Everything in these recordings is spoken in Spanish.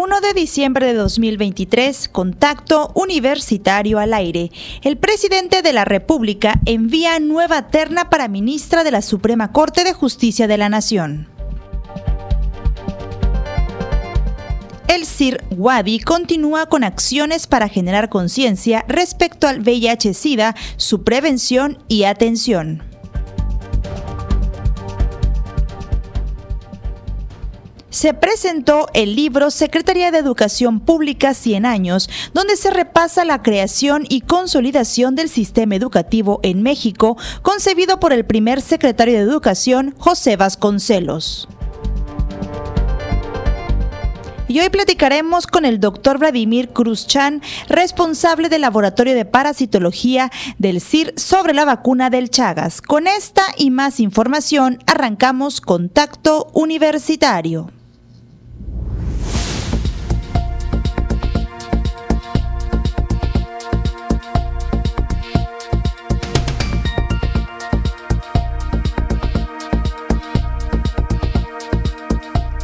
1 de diciembre de 2023, contacto universitario al aire. El presidente de la República envía nueva terna para ministra de la Suprema Corte de Justicia de la Nación. El CIR Wadi continúa con acciones para generar conciencia respecto al VIH-Sida, su prevención y atención. Se presentó el libro Secretaría de Educación Pública 100 años, donde se repasa la creación y consolidación del sistema educativo en México, concebido por el primer secretario de Educación, José Vasconcelos. Y hoy platicaremos con el doctor Vladimir Cruzchan, responsable del Laboratorio de Parasitología del CIR sobre la vacuna del Chagas. Con esta y más información arrancamos Contacto Universitario.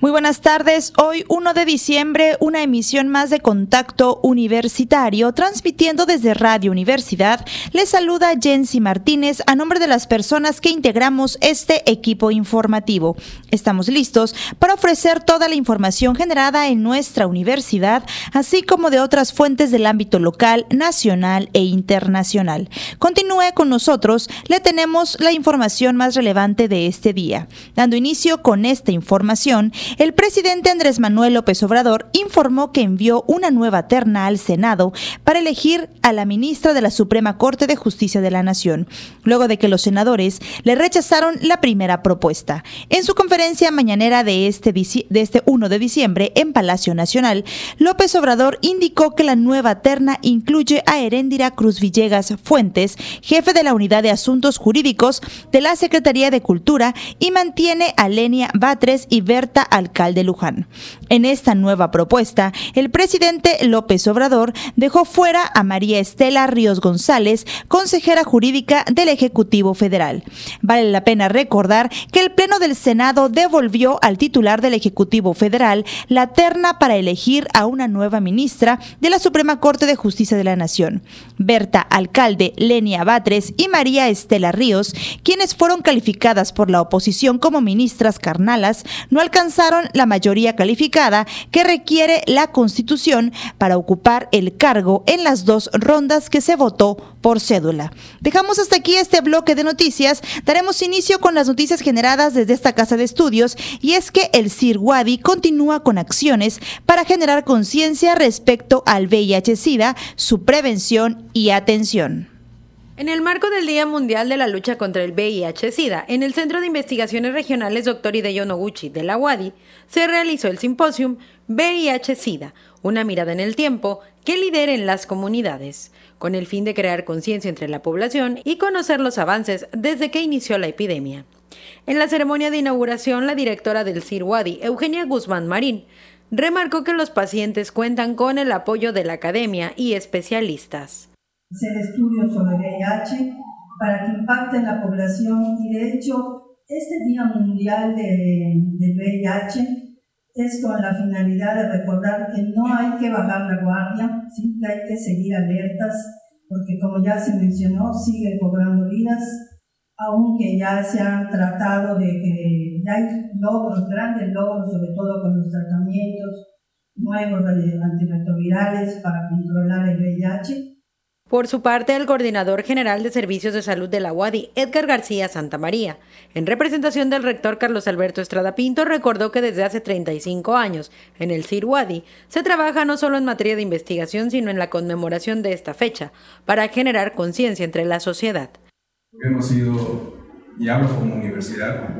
Muy buenas tardes. Hoy, 1 de diciembre, una emisión más de Contacto Universitario, transmitiendo desde Radio Universidad. Les saluda Jensi Martínez a nombre de las personas que integramos este equipo informativo. Estamos listos para ofrecer toda la información generada en nuestra universidad, así como de otras fuentes del ámbito local, nacional e internacional. Continúe con nosotros, le tenemos la información más relevante de este día. Dando inicio con esta información, el presidente Andrés Manuel López Obrador informó que envió una nueva terna al Senado para elegir a la ministra de la Suprema Corte de Justicia de la Nación, luego de que los senadores le rechazaron la primera propuesta. En su conferencia mañanera de este, de este 1 de diciembre en Palacio Nacional, López Obrador indicó que la nueva terna incluye a Heréndira Cruz Villegas Fuentes, jefe de la Unidad de Asuntos Jurídicos de la Secretaría de Cultura, y mantiene a Lenia Batres y Berta alcalde Luján. En esta nueva propuesta, el presidente López Obrador dejó fuera a María Estela Ríos González, consejera jurídica del Ejecutivo Federal. Vale la pena recordar que el Pleno del Senado devolvió al titular del Ejecutivo Federal la terna para elegir a una nueva ministra de la Suprema Corte de Justicia de la Nación. Berta Alcalde, Lenia Batres y María Estela Ríos, quienes fueron calificadas por la oposición como ministras carnalas, no alcanzaron la mayoría calificada que requiere la Constitución para ocupar el cargo en las dos rondas que se votó por cédula. Dejamos hasta aquí este bloque de noticias. Daremos inicio con las noticias generadas desde esta casa de estudios y es que el CIRWADI continúa con acciones para generar conciencia respecto al VIH-Sida, su prevención y atención. En el marco del Día Mundial de la Lucha contra el VIH-Sida, en el Centro de Investigaciones Regionales Dr. Hideo Noguchi de la UADI, se realizó el simposium VIH-Sida, una mirada en el tiempo que lideren las comunidades, con el fin de crear conciencia entre la población y conocer los avances desde que inició la epidemia. En la ceremonia de inauguración, la directora del CIR-UADI, Eugenia Guzmán Marín, remarcó que los pacientes cuentan con el apoyo de la academia y especialistas hacer estudios sobre VIH para que impacte en la población y de hecho este Día Mundial de, VIH es con la finalidad de recordar que no hay que bajar la guardia, ¿sí? que hay que seguir alertas, porque como ya se mencionó, sigue cobrando vidas, aunque ya se han tratado de que ya hay logros, grandes logros, sobre todo con los tratamientos nuevos antirretrovirales para controlar el VIH, por su parte, el coordinador general de Servicios de Salud de la UADI, Edgar García Santa María, en representación del rector Carlos Alberto Estrada Pinto, recordó que desde hace 35 años en el CIR UADI se trabaja no solo en materia de investigación, sino en la conmemoración de esta fecha, para generar conciencia entre la sociedad. Hemos sido, y hablo como universidad,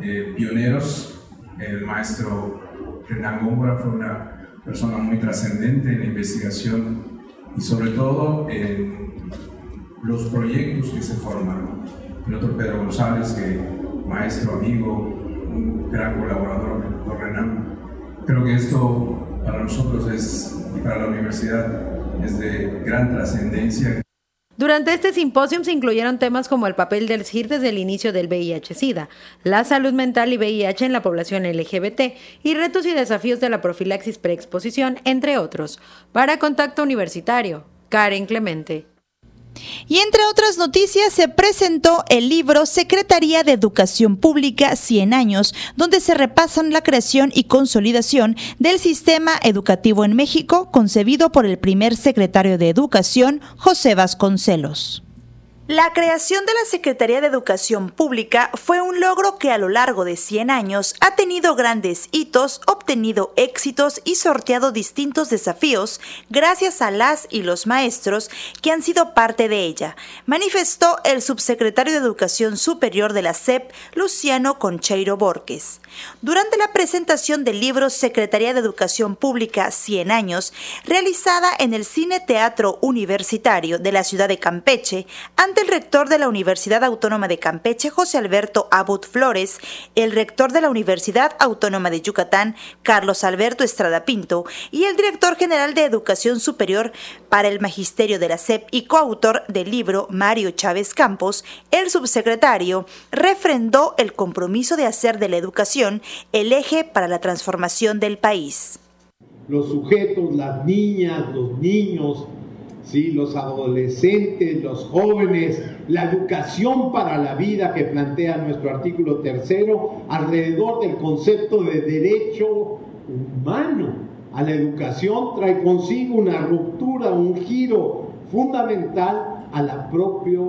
eh, pioneros. El maestro Renan Góngora fue una persona muy trascendente en la investigación y sobre todo en los proyectos que se forman. El otro Pedro González, que maestro, amigo, un gran colaborador del doctor Renan. Creo que esto para nosotros es, y para la universidad, es de gran trascendencia. Durante este simposio se incluyeron temas como el papel del CIR desde el inicio del VIH-Sida, la salud mental y VIH en la población LGBT y retos y desafíos de la profilaxis preexposición, entre otros. Para Contacto Universitario, Karen Clemente. Y entre otras noticias se presentó el libro Secretaría de Educación Pública 100 años, donde se repasan la creación y consolidación del sistema educativo en México, concebido por el primer secretario de Educación, José Vasconcelos. La creación de la Secretaría de Educación Pública fue un logro que a lo largo de 100 años ha tenido grandes hitos, obtenido éxitos y sorteado distintos desafíos gracias a las y los maestros que han sido parte de ella, manifestó el subsecretario de Educación Superior de la SEP, Luciano Concheiro Borges. Durante la presentación del libro Secretaría de Educación Pública 100 años, realizada en el Cine Teatro Universitario de la ciudad de Campeche, el rector de la Universidad Autónoma de Campeche, José Alberto Abud Flores, el rector de la Universidad Autónoma de Yucatán, Carlos Alberto Estrada Pinto, y el director general de Educación Superior para el Magisterio de la SEP y coautor del libro, Mario Chávez Campos, el subsecretario, refrendó el compromiso de hacer de la educación el eje para la transformación del país. Los sujetos, las niñas, los niños, ¿sí? los adolescentes, los jóvenes, la educación para la vida que plantea nuestro artículo tercero alrededor del concepto de derecho humano a la educación trae consigo una ruptura, un giro fundamental a la propia,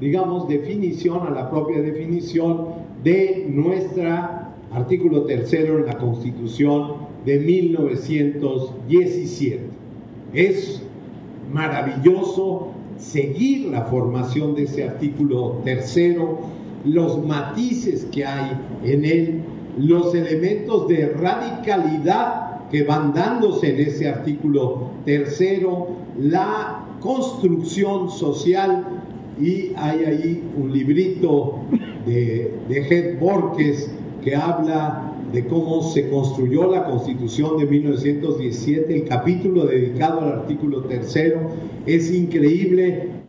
digamos, definición, a la propia definición de nuestra artículo tercero en la Constitución de 1917. Es maravilloso seguir la formación de ese artículo tercero, los matices que hay en él, los elementos de radicalidad que van dándose en ese artículo tercero, la construcción social y hay ahí un librito de, de Head Borges que habla de cómo se construyó la Constitución de 1917, el capítulo dedicado al artículo tercero, es increíble.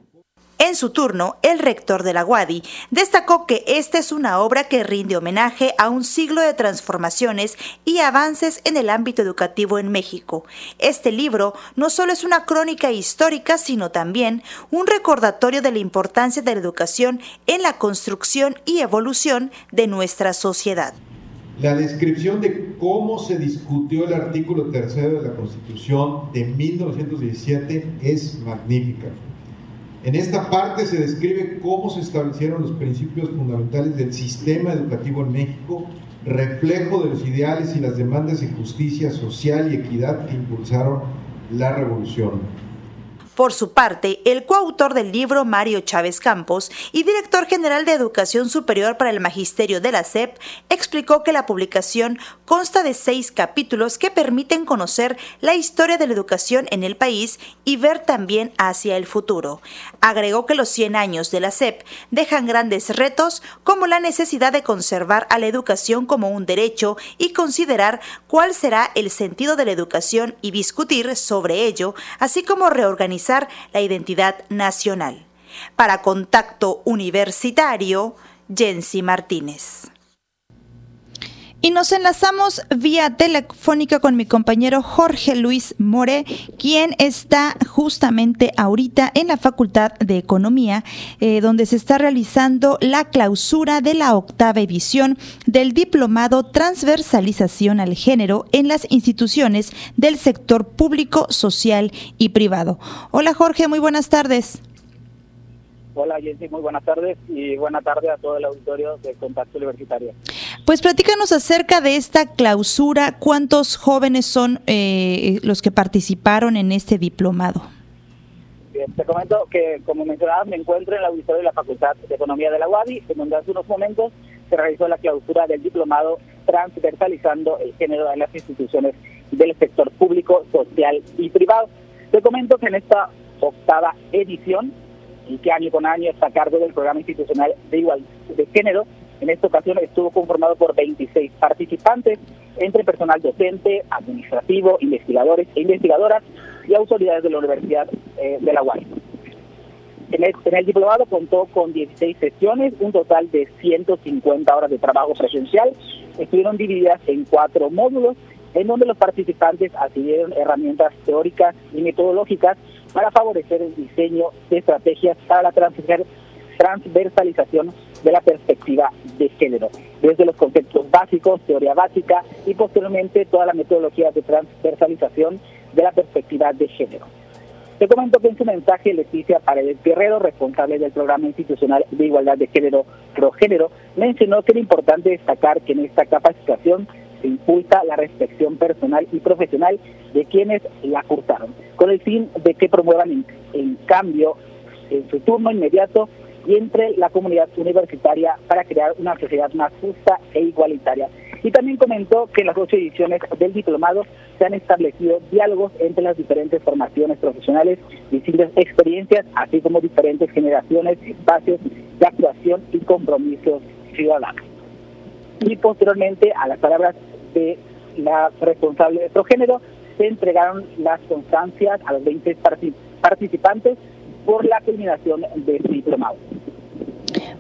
En su turno, el rector de la UADI destacó que esta es una obra que rinde homenaje a un siglo de transformaciones y avances en el ámbito educativo en México. Este libro no solo es una crónica histórica, sino también un recordatorio de la importancia de la educación en la construcción y evolución de nuestra sociedad. La descripción de cómo se discutió el artículo tercero de la Constitución de 1917 es magnífica. En esta parte se describe cómo se establecieron los principios fundamentales del sistema educativo en México, reflejo de los ideales y las demandas de justicia social y equidad que impulsaron la revolución. Por su parte, el coautor del libro Mario Chávez Campos y director general de Educación Superior para el Magisterio de la SEP explicó que la publicación consta de seis capítulos que permiten conocer la historia de la educación en el país y ver también hacia el futuro. Agregó que los 100 años de la SEP dejan grandes retos como la necesidad de conservar a la educación como un derecho y considerar cuál será el sentido de la educación y discutir sobre ello, así como reorganizar la identidad nacional. Para Contacto Universitario, Jensi Martínez. Y nos enlazamos vía telefónica con mi compañero Jorge Luis More, quien está justamente ahorita en la Facultad de Economía, eh, donde se está realizando la clausura de la octava edición del Diplomado Transversalización al Género en las instituciones del sector público, social y privado. Hola Jorge, muy buenas tardes. Hola Jensi, muy buenas tardes y buena tarde a todo el auditorio de Contacto Universitario. Pues platícanos acerca de esta clausura, ¿cuántos jóvenes son eh, los que participaron en este diplomado? te comento que, como mencionabas, me encuentro en el auditorio de la Facultad de Economía de la UADI, en donde hace unos momentos se realizó la clausura del diplomado transversalizando el género en las instituciones del sector público, social y privado. Te comento que en esta octava edición y que año con año está a cargo del programa institucional de igualdad de género, En esta ocasión estuvo conformado por 26 participantes, entre personal docente, administrativo, investigadores e investigadoras y autoridades de la Universidad eh, de la UAI. En el, en el, diplomado contó con 16 sesiones, un total de 150 horas de trabajo presencial. Estuvieron divididas en cuatro módulos, en donde los participantes adquirieron herramientas teóricas y metodológicas para favorecer el diseño de estrategias para la transversalización de la perspectiva de género, desde los conceptos básicos, teoría básica y posteriormente toda la metodología de transversalización de la perspectiva de género. Te comento que en su mensaje Leticia Paredes Guerrero, responsable del programa institucional de igualdad de género Progénero, mencionó que era importante destacar que en esta capacitación se impulsa la reflexión personal y profesional de quienes la cursaron, con el fin de que promuevan en, cambio en su turno inmediato y entre la comunidad universitaria para crear una sociedad más justa e igualitaria. Y también comentó que en las ocho ediciones del diplomado se han establecido diálogos entre las diferentes formaciones profesionales, distintas experiencias, así como diferentes generaciones, espacios de actuación y compromisos ciudadanos. Y posteriormente a las palabras de la responsable de progénero, se entregaron las constancias a los 20 participantes por la culminación de este diplomado.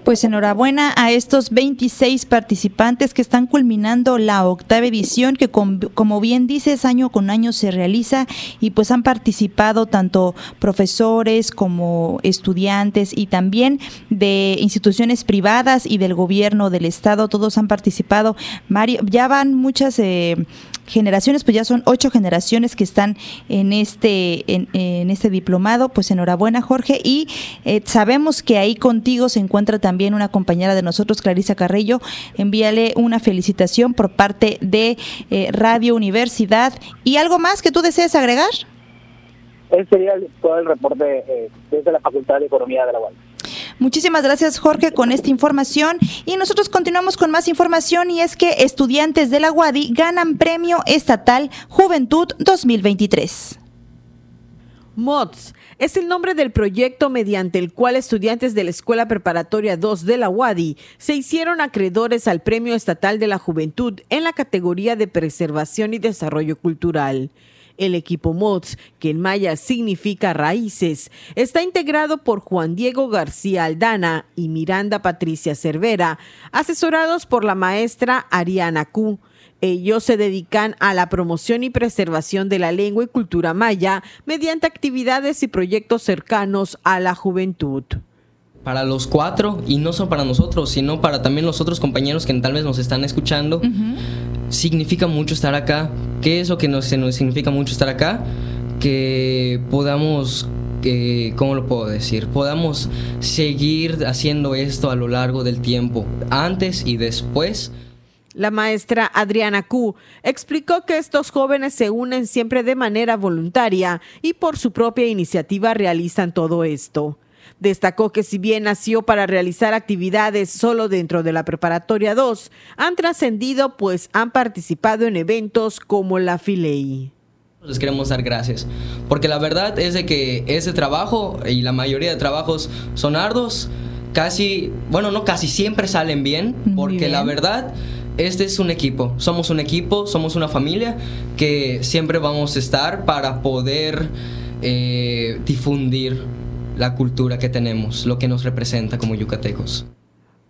Pues enhorabuena a estos 26 participantes que están culminando la octava edición que como bien dices año con año se realiza y pues han participado tanto profesores como estudiantes y también de instituciones privadas y del gobierno del estado, todos han participado. Mario, ya van muchas eh, generaciones, pues ya son ocho generaciones que están en este, en, este diplomado, pues enhorabuena Jorge y eh, sabemos que ahí contigo se encuentra también una compañera de nosotros, Clarisa Carrillo, envíale una felicitación por parte de eh, Radio Universidad y algo más que tú desees agregar. Ese sería todo el reporte eh, desde la Facultad de Economía de la UAL. Muchísimas gracias Jorge con esta información y nosotros continuamos con más información y es que estudiantes de la UADI ganan premio estatal Juventud 2023. MODS es el nombre del proyecto mediante el cual estudiantes de la Escuela Preparatoria 2 de la UADI se hicieron acreedores al Premio Estatal de la Juventud en la categoría de Preservación y Desarrollo Cultural. El equipo MODS, que en maya significa raíces, está integrado por Juan Diego García Aldana y Miranda Patricia Cervera, asesorados por la maestra Ariana Q. Ellos se dedican a la promoción y preservación de la lengua y cultura maya mediante actividades y proyectos cercanos a la juventud para los cuatro y no solo para nosotros, sino para también los otros compañeros que tal vez nos están escuchando significa mucho estar acá. ¿Qué es lo que nos, significa mucho estar acá? Que podamos eh, ¿cómo lo puedo decir? Podamos seguir haciendo esto a lo largo del tiempo, antes y después. La maestra Adriana Q explicó que estos jóvenes se unen siempre de manera voluntaria y por su propia iniciativa realizan todo esto. Destacó que si bien nació para realizar actividades solo dentro de la preparatoria 2, han trascendido pues han participado en eventos como la Filei. Les queremos dar gracias, porque la verdad es de que ese trabajo y la mayoría de trabajos son arduos, casi, bueno, no casi siempre salen bien, porque la verdad este es un equipo, somos un equipo, somos una familia que siempre vamos a estar para poder eh, difundir la cultura que tenemos, lo que nos representa como yucatecos.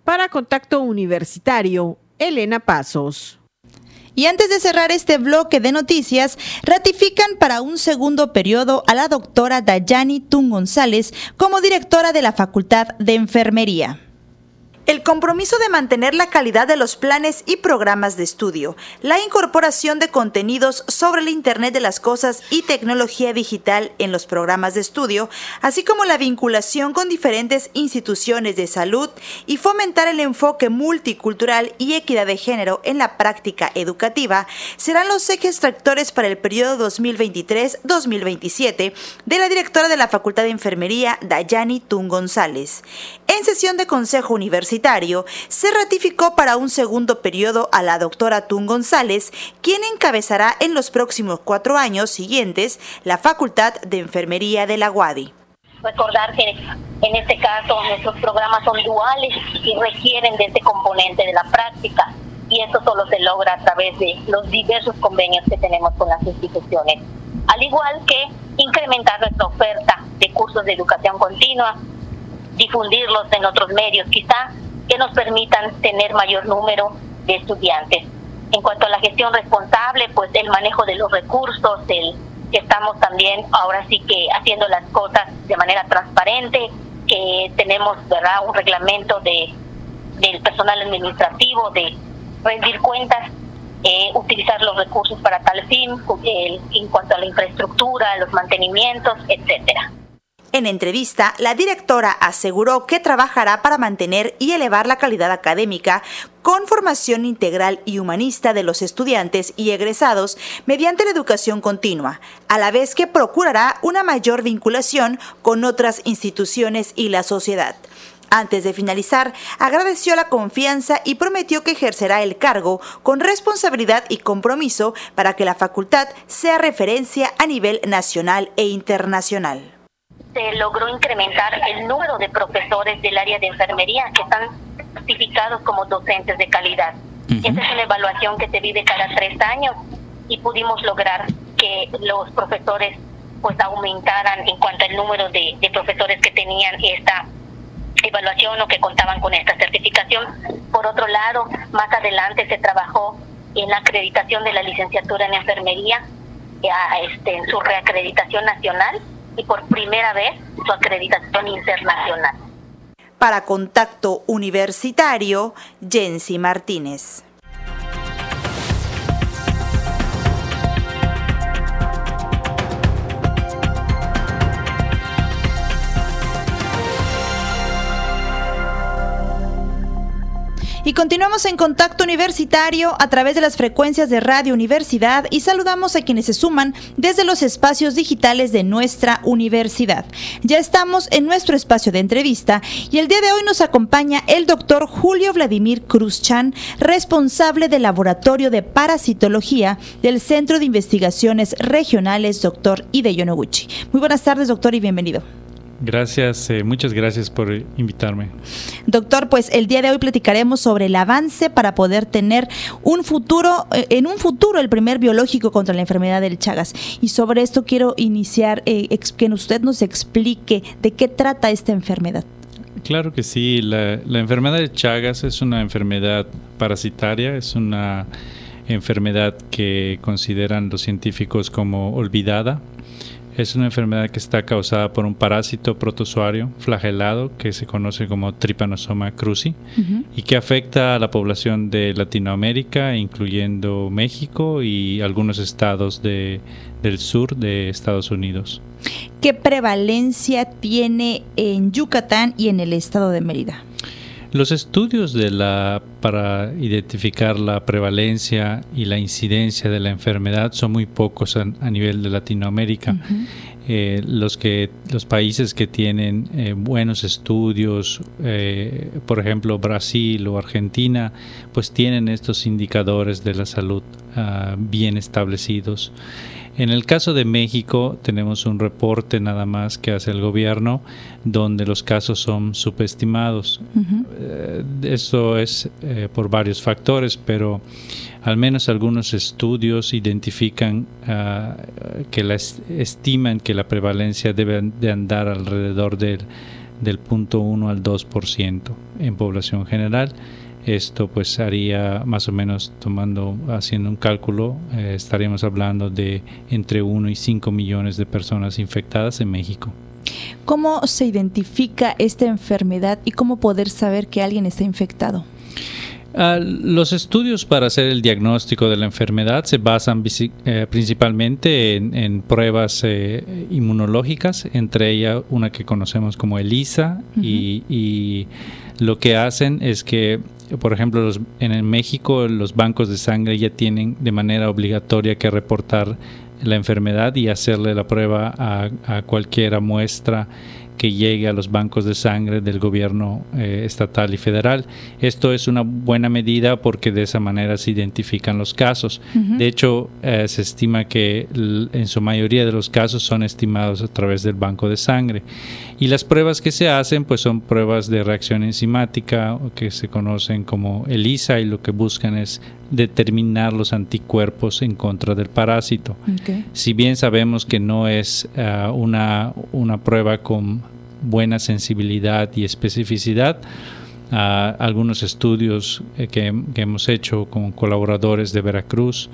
Para Contacto Universitario, Elena Pasos. Y antes de cerrar este bloque de noticias, ratifican para un segundo periodo a la doctora Dayani Tun González como directora de la Facultad de Enfermería. El compromiso de mantener la calidad de los planes y programas de estudio, la incorporación de contenidos sobre el Internet de las Cosas y tecnología digital en los programas de estudio, así como la vinculación con diferentes instituciones de salud y fomentar el enfoque multicultural y equidad de género en la práctica educativa, serán los ejes tractores para el periodo 2023-2027 de la directora de la Facultad de Enfermería, Dayani Tun González. En sesión de Consejo Universitario, se ratificó para un segundo periodo a la doctora Tun González, quien encabezará en los próximos cuatro años siguientes la Facultad de Enfermería de la UADI. Recordar que en este caso nuestros programas son duales y requieren de este componente de la práctica y eso solo se logra a través de los diversos convenios que tenemos con las instituciones. Al igual que incrementar nuestra oferta de cursos de educación continua, difundirlos en otros medios quizá que nos permitan tener mayor número de estudiantes. En cuanto a la gestión responsable, pues el manejo de los recursos, el que estamos también ahora sí que haciendo las cosas de manera transparente, que tenemos verdad un reglamento de del personal administrativo de rendir cuentas eh, utilizar los recursos para tal fin en cuanto a la infraestructura los mantenimientos etcétera en entrevista, la directora aseguró que trabajará para mantener y elevar la calidad académica con formación integral y humanista de los estudiantes y egresados mediante la educación continua, a la vez que procurará una mayor vinculación con otras instituciones y la sociedad. Antes de finalizar, agradeció la confianza y prometió que ejercerá el cargo con responsabilidad y compromiso para que la facultad sea referencia a nivel nacional e internacional se logró incrementar el número de profesores del área de enfermería que están certificados como docentes de calidad. Esta es una evaluación que se vive cada tres años y pudimos lograr que los profesores pues aumentaran en cuanto al número de, de profesores que tenían esta evaluación o que contaban con esta certificación. Por otro lado, más adelante se trabajó en la acreditación de la licenciatura en enfermería, ya, este, en su reacreditación nacional y por primera vez su acreditación internacional. Para Contacto Universitario, Jensi Martínez. Continuamos en contacto universitario a través de las frecuencias de Radio Universidad y saludamos a quienes se suman desde los espacios digitales de nuestra universidad. Ya estamos en nuestro espacio de entrevista y el día de hoy nos acompaña el doctor Julio Vladimir Cruzchan, responsable del Laboratorio de Parasitología del Centro de Investigaciones Regionales Doctor Ide Muy buenas tardes, doctor, y bienvenido. Gracias, eh, muchas gracias por invitarme. Doctor, pues el día de hoy platicaremos sobre el avance para poder tener un futuro, eh, en un futuro, el primer biológico contra la enfermedad del Chagas. Y sobre esto quiero iniciar, eh, que usted nos explique de qué trata esta enfermedad. Claro que sí, la, la enfermedad de Chagas es una enfermedad parasitaria, es una enfermedad que consideran los científicos como olvidada es una enfermedad que está causada por un parásito protozoario flagelado que se conoce como Trypanosoma cruzi y que afecta a la población de Latinoamérica, incluyendo México y algunos estados de, del sur de Estados Unidos. ¿Qué prevalencia tiene en Yucatán y en el estado de Mérida? Los estudios de la, para identificar la prevalencia y la incidencia de la enfermedad son muy pocos a, nivel de Latinoamérica. Eh, los, que, los países que tienen eh, buenos estudios, eh, por ejemplo Brasil o Argentina, pues tienen estos indicadores de la salud ah, bien establecidos. En el caso de México tenemos un reporte nada más que hace el gobierno donde los casos son subestimados. Eh, eso es eh, por varios factores, pero al menos algunos estudios identifican ah, que la estiman que la prevalencia debe de andar alrededor del, del 0.1 al 2% en población general esto pues haría más o menos tomando, haciendo un cálculo, eh, estaríamos hablando de entre 1 y 5 millones de personas infectadas en México. ¿Cómo se identifica esta enfermedad y cómo poder saber que alguien está infectado? Ah, los estudios para hacer el diagnóstico de la enfermedad se basan eh, principalmente en, pruebas eh, inmunológicas, entre ellas una que conocemos como ELISA, y, y, lo que hacen es que por ejemplo, los, en México los bancos de sangre ya tienen de manera obligatoria que reportar la enfermedad y hacerle la prueba a, cualquier muestra que llegue a los bancos de sangre del gobierno eh, estatal y federal. Esto es una buena medida porque de esa manera se identifican los casos. De hecho, eh, se estima que en su mayoría de los casos son estimados a través del banco de sangre. Y las pruebas que se hacen pues son pruebas de reacción enzimática que se conocen como ELISA y lo que buscan es determinar los anticuerpos en contra del parásito. Si bien sabemos que no es ah, una, una prueba con buena sensibilidad y especificidad, ah, algunos estudios eh, que, que, hemos hecho con colaboradores de Veracruz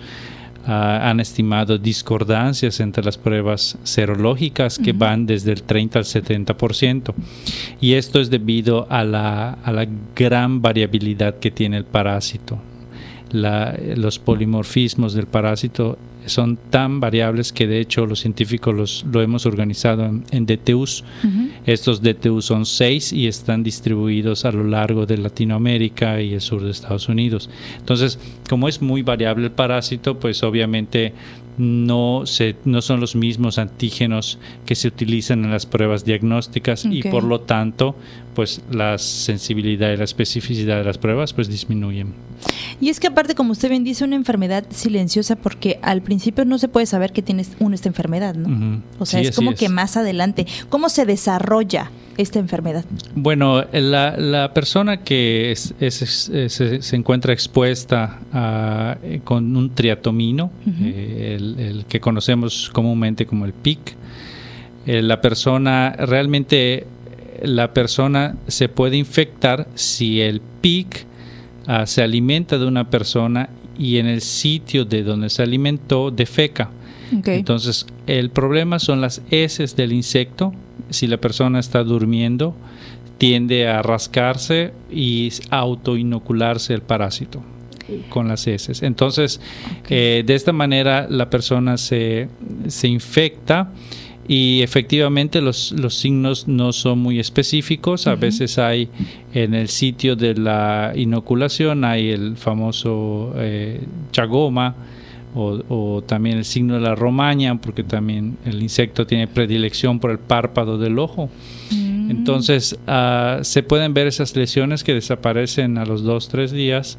Ah, han estimado discordancias entre las pruebas serológicas que van desde el 30 al 70%. Y esto es debido a la, a la gran variabilidad que tiene el parásito. Los polimorfismos del parásito son tan variables que de hecho los científicos los, lo hemos organizado en, DTUs. Estos DTUs son seis y están distribuidos a lo largo de Latinoamérica y el sur de Estados Unidos. Entonces, como es muy variable el parásito, pues obviamente no, se, no son los mismos antígenos que se utilizan en las pruebas diagnósticas y por lo tanto pues la sensibilidad y la especificidad de las pruebas pues disminuyen. Y es que aparte, como usted bien dice, una enfermedad silenciosa porque al principio no se puede saber que tienes uno esta enfermedad, ¿no? O sea, es como que más adelante, ¿cómo se desarrolla esta enfermedad? Bueno, la, la persona que se, encuentra expuesta eh, con un triatomino, eh, el, que conocemos comúnmente como el PIC, eh, la persona realmente la persona se puede infectar si el PIC ah, se alimenta de una persona y en el sitio de donde se alimentó defeca. Entonces, el problema son las heces del insecto. Si la persona está durmiendo, tiende a rascarse y autoinocularse el parásito con las heces. Entonces, eh, de esta manera la persona se, se infecta y efectivamente los, los, signos no son muy específicos. A veces hay en el sitio de la inoculación, hay el famoso eh, chagoma o, también el signo de la romaña, porque también el insecto tiene predilección por el párpado del ojo. Mm. Entonces ah, se pueden ver esas lesiones que desaparecen a los dos, tres días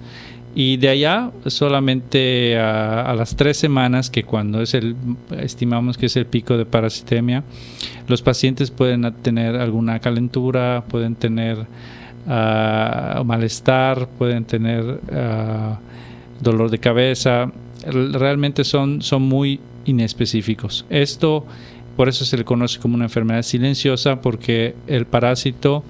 y de allá, solamente a, las tres semanas, que cuando es el, estimamos que es el pico de parasitemia, los pacientes pueden tener alguna calentura, pueden tener uh, malestar, pueden tener uh, dolor de cabeza. Realmente son, son muy inespecíficos. Esto, por eso se le conoce como una enfermedad silenciosa, porque el parásito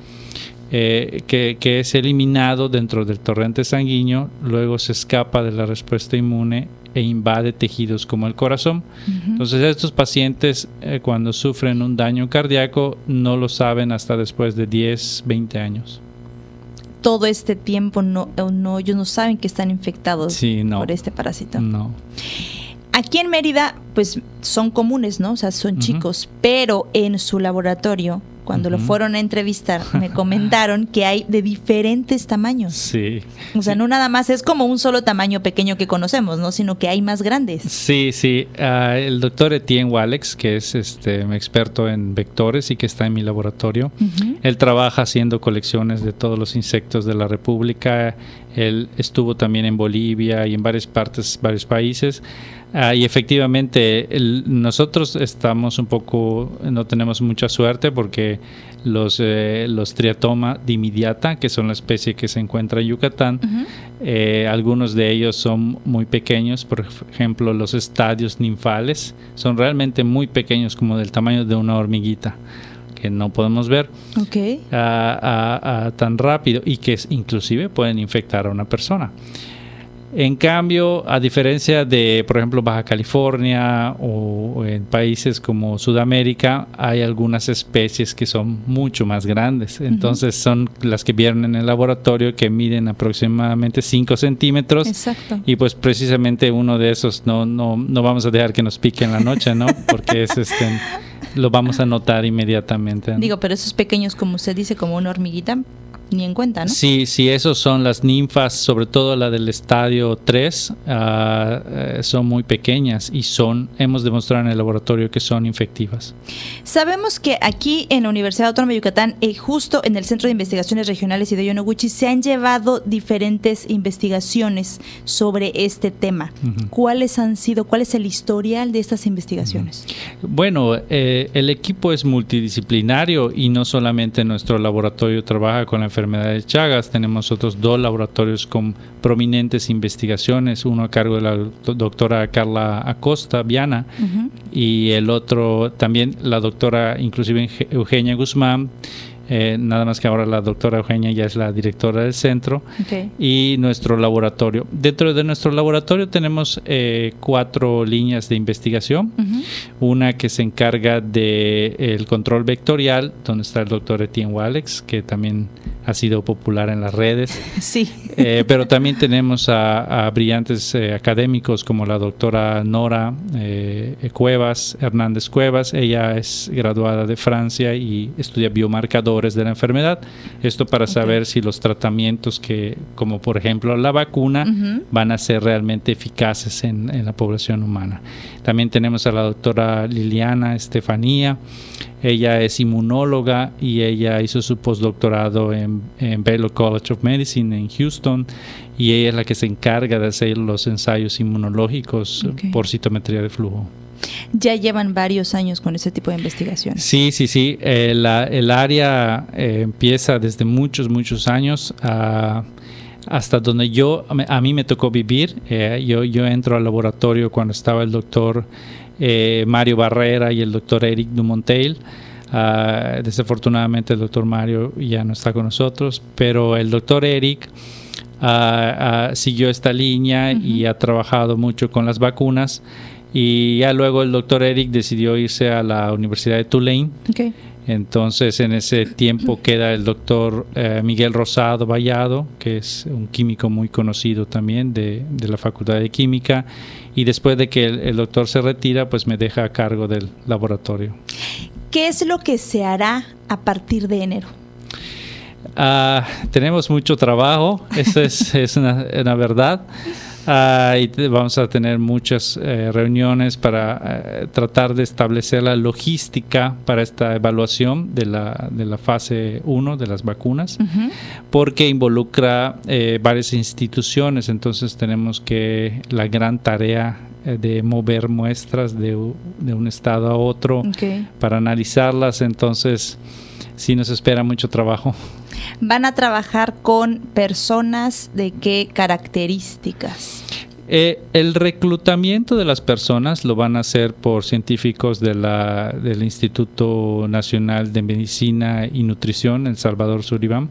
eh, que, es eliminado dentro del torrente sanguíneo, luego se escapa de la respuesta inmune e invade tejidos como el corazón. Entonces estos pacientes eh, cuando sufren un daño cardíaco no lo saben hasta después de 10, 20 años. Todo este tiempo no, no ellos no saben que están infectados por este parásito. No. Aquí en Mérida, pues son comunes, ¿no? O sea, son chicos, pero en su laboratorio cuando lo fueron a entrevistar, me comentaron que hay de diferentes tamaños. Sí. O sea, no nada más es como un solo tamaño pequeño que conocemos, ¿no? Sino que hay más grandes. Sí, sí. Ah, el doctor Etienne Walex, que es este experto en vectores y que está en mi laboratorio, él trabaja haciendo colecciones de todos los insectos de la República. Él estuvo también en Bolivia y en varias partes, varios países. Ah, y efectivamente, nosotros estamos un poco, no tenemos mucha suerte porque los, eh, los triatoma dimidiata, que son la especie que se encuentra en Yucatán, eh, algunos de ellos son muy pequeños, por ejemplo, los estadios ninfales son realmente muy pequeños, como del tamaño de una hormiguita que no podemos ver tan rápido y que inclusive pueden infectar a una persona. En cambio, a diferencia de, por ejemplo, Baja California o en países como Sudamérica, hay algunas especies que son mucho más grandes. Entonces, son las que vieron en el laboratorio que miden aproximadamente 5 centímetros. Exacto. Y pues precisamente uno de esos no, no, no vamos a dejar que nos pique en la noche, ¿no? Porque es este, lo vamos a notar inmediatamente. Digo, pero esos pequeños, como usted dice, como una hormiguita, ni en cuenta, ¿no? Sí, sí, esos son las ninfas, sobre todo la del estadio 3, ah, eh, son muy pequeñas y son, hemos demostrado en el laboratorio que son infectivas. Sabemos que aquí en la Universidad Autónoma de Yucatán, eh, justo en el Centro de Investigaciones Regionales y de Yonoguchi, se han llevado diferentes investigaciones sobre este tema. ¿Cuáles han sido, cuál es el historial de estas investigaciones? Bueno, eh, el equipo es multidisciplinario y no solamente nuestro laboratorio trabaja con la enfermedad de Chagas, tenemos otros dos laboratorios con prominentes investigaciones, uno a cargo de la doctora Carla Acosta Viana y el otro también la doctora inclusive Eugenia Guzmán eh, nada más que ahora la doctora Eugenia ya es la directora del centro y nuestro laboratorio. Dentro de nuestro laboratorio tenemos eh, cuatro líneas de investigación. Una que se encarga del el control vectorial, donde está el doctor Etienne Walex, que también ha sido popular en las redes. Sí. Eh, pero también tenemos a, brillantes académicos como la doctora Nora Cuevas, Hernández Cuevas. Ella es graduada de Francia y estudia de la enfermedad. Esto para saber si los tratamientos que, como por ejemplo la vacuna, van a ser realmente eficaces en, la población humana. También tenemos a la doctora Liliana Estefanía. Ella es inmunóloga y ella hizo su postdoctorado en, en Baylor College of Medicine en Houston y ella es la que se encarga de hacer los ensayos inmunológicos por citometría de flujo ya llevan varios años con ese tipo de investigación. Sí, sí, sí. Eh, el área eh, empieza desde muchos, muchos años. hasta donde yo, a mí me tocó vivir. Eh, yo, yo entro al laboratorio cuando estaba el doctor Mario Barrera y el doctor Eric Dumontel. Ah, desafortunadamente el doctor Mario ya no está con nosotros, pero el doctor Eric ah, ah, siguió esta línea y ha trabajado mucho con las vacunas y ya luego el doctor Eric decidió irse a la Universidad de Tulane. Entonces en ese tiempo queda el doctor eh, Miguel Rosado Vallado, que es un químico muy conocido también de, la Facultad de Química. Y después de que el, doctor se retira, pues me deja a cargo del laboratorio. ¿Qué es lo que se hará a partir de enero? Ah, tenemos mucho trabajo, eso es, es una, una verdad. Y vamos a tener muchas eh, reuniones para eh, tratar de establecer la logística para esta evaluación de la, de la fase 1 de las vacunas, porque involucra eh, varias instituciones, entonces tenemos que la gran tarea de mover muestras de, de, un estado a otro para analizarlas, entonces sí nos espera mucho trabajo. ¿Van a trabajar con personas de qué características? Eh, el reclutamiento de las personas lo van a hacer por científicos de la, del Instituto Nacional de Medicina y Nutrición, El Salvador Suribam.